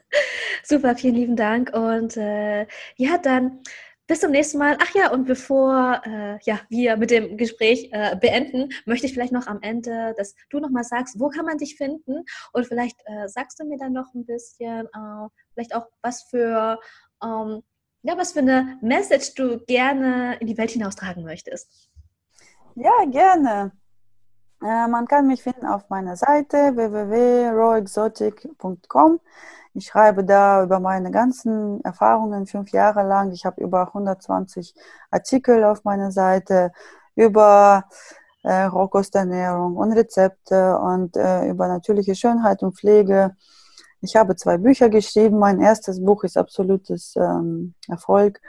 Super, vielen lieben Dank. Und äh, ja, dann bis zum nächsten Mal. Ach ja, und bevor äh, ja, wir mit dem Gespräch äh, beenden, möchte ich vielleicht noch am Ende, dass du nochmal sagst, wo kann man dich finden? Und vielleicht äh, sagst du mir dann noch ein bisschen, äh, vielleicht auch, was für, ähm, ja, was für eine Message du gerne in die Welt hinaustragen möchtest. Ja, gerne. Äh, man kann mich finden auf meiner Seite www.rawexotic.com. Ich schreibe da über meine ganzen Erfahrungen fünf Jahre lang. Ich habe über 120 Artikel auf meiner Seite über äh, Rohkosternährung und Rezepte und äh, über natürliche Schönheit und Pflege. Ich habe zwei Bücher geschrieben. Mein erstes Buch ist absolutes ähm, Erfolg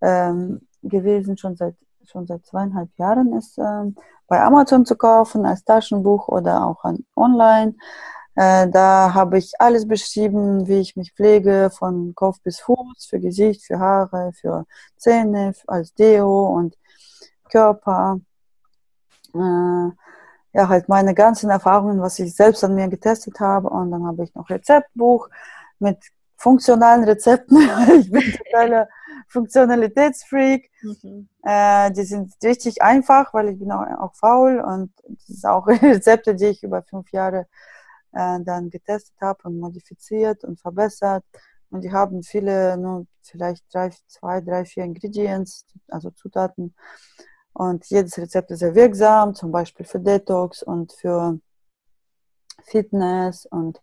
ähm, gewesen, schon seit, schon seit zweieinhalb Jahren ist ähm, bei Amazon zu kaufen als Taschenbuch oder auch an, online. Äh, da habe ich alles beschrieben, wie ich mich pflege, von Kopf bis Fuß, für Gesicht, für Haare, für Zähne, als Deo und Körper. Äh, ja, halt meine ganzen Erfahrungen, was ich selbst an mir getestet habe. Und dann habe ich noch Rezeptbuch mit funktionalen Rezepten. ich bin totaler Funktionalitätsfreak. Mhm. Äh, die sind richtig einfach, weil ich bin auch, auch faul und das ist auch Rezepte, die ich über fünf Jahre äh, dann getestet habe und modifiziert und verbessert. Und die haben viele, nur vielleicht drei, zwei, drei, vier Ingredients, also Zutaten. Und jedes Rezept ist sehr wirksam, zum Beispiel für Detox und für Fitness und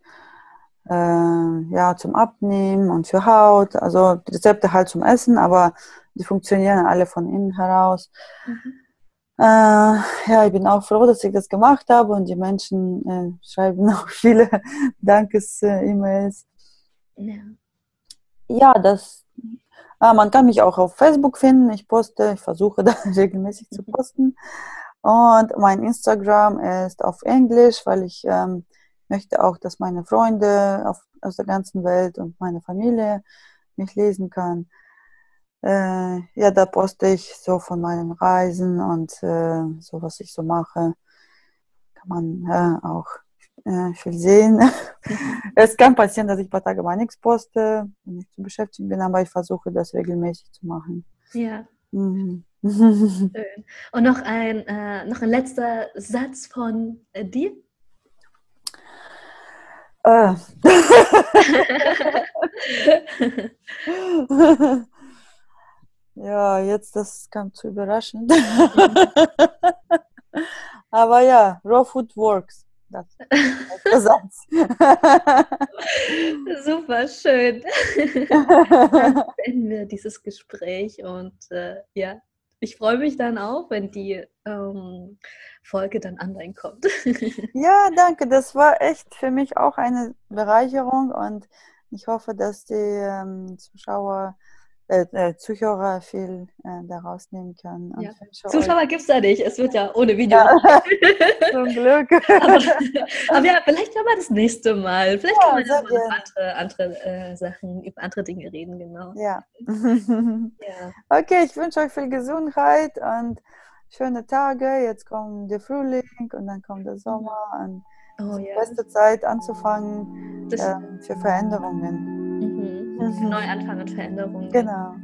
äh, ja, zum Abnehmen und für Haut. Also die Rezepte halt zum Essen, aber die funktionieren alle von innen heraus. Mhm. Äh, ja, ich bin auch froh, dass ich das gemacht habe und die Menschen äh, schreiben auch viele Dankes-E-Mails. Ja. ja, das äh, man kann mich auch auf Facebook finden. Ich poste, ich versuche da regelmäßig zu posten. Und mein Instagram ist auf Englisch, weil ich ähm, möchte auch, dass meine Freunde auf, aus der ganzen Welt und meine Familie mich lesen kann. Äh, ja, da poste ich so von meinen Reisen und äh, so, was ich so mache. Kann man äh, auch äh, viel sehen. es kann passieren, dass ich ein paar Tage mal nichts poste, wenn ich zu beschäftigt bin, aber ich versuche das regelmäßig zu machen. Ja. Mhm. Schön. Und noch ein, äh, noch ein letzter Satz von äh, dir. Äh. ja, jetzt das kam zu überraschend. Aber ja, Raw Food Works. Das ist der Satz. Super schön. Dann beenden wir dieses Gespräch und äh, ja, ich freue mich dann auch, wenn die ähm, Folge dann online kommt. ja, danke. Das war echt für mich auch eine Bereicherung und ich hoffe, dass die ähm, Zuschauer äh, äh, Zuhörer viel äh, daraus nehmen können. Ja. Zuschauer gibt es da nicht, es wird ja ohne Video. Ja. Zum Glück. aber, aber, ja, vielleicht können wir das nächste Mal. Vielleicht ja, können wir über andere, andere äh, Sachen, über andere Dinge reden, genau. Ja. ja. Okay, ich wünsche euch viel Gesundheit und schöne Tage. Jetzt kommt der Frühling und dann kommt der Sommer. Und oh, ja. beste Zeit anzufangen ähm, für Veränderungen. Mhm. Neuanfang und Veränderungen. Genau.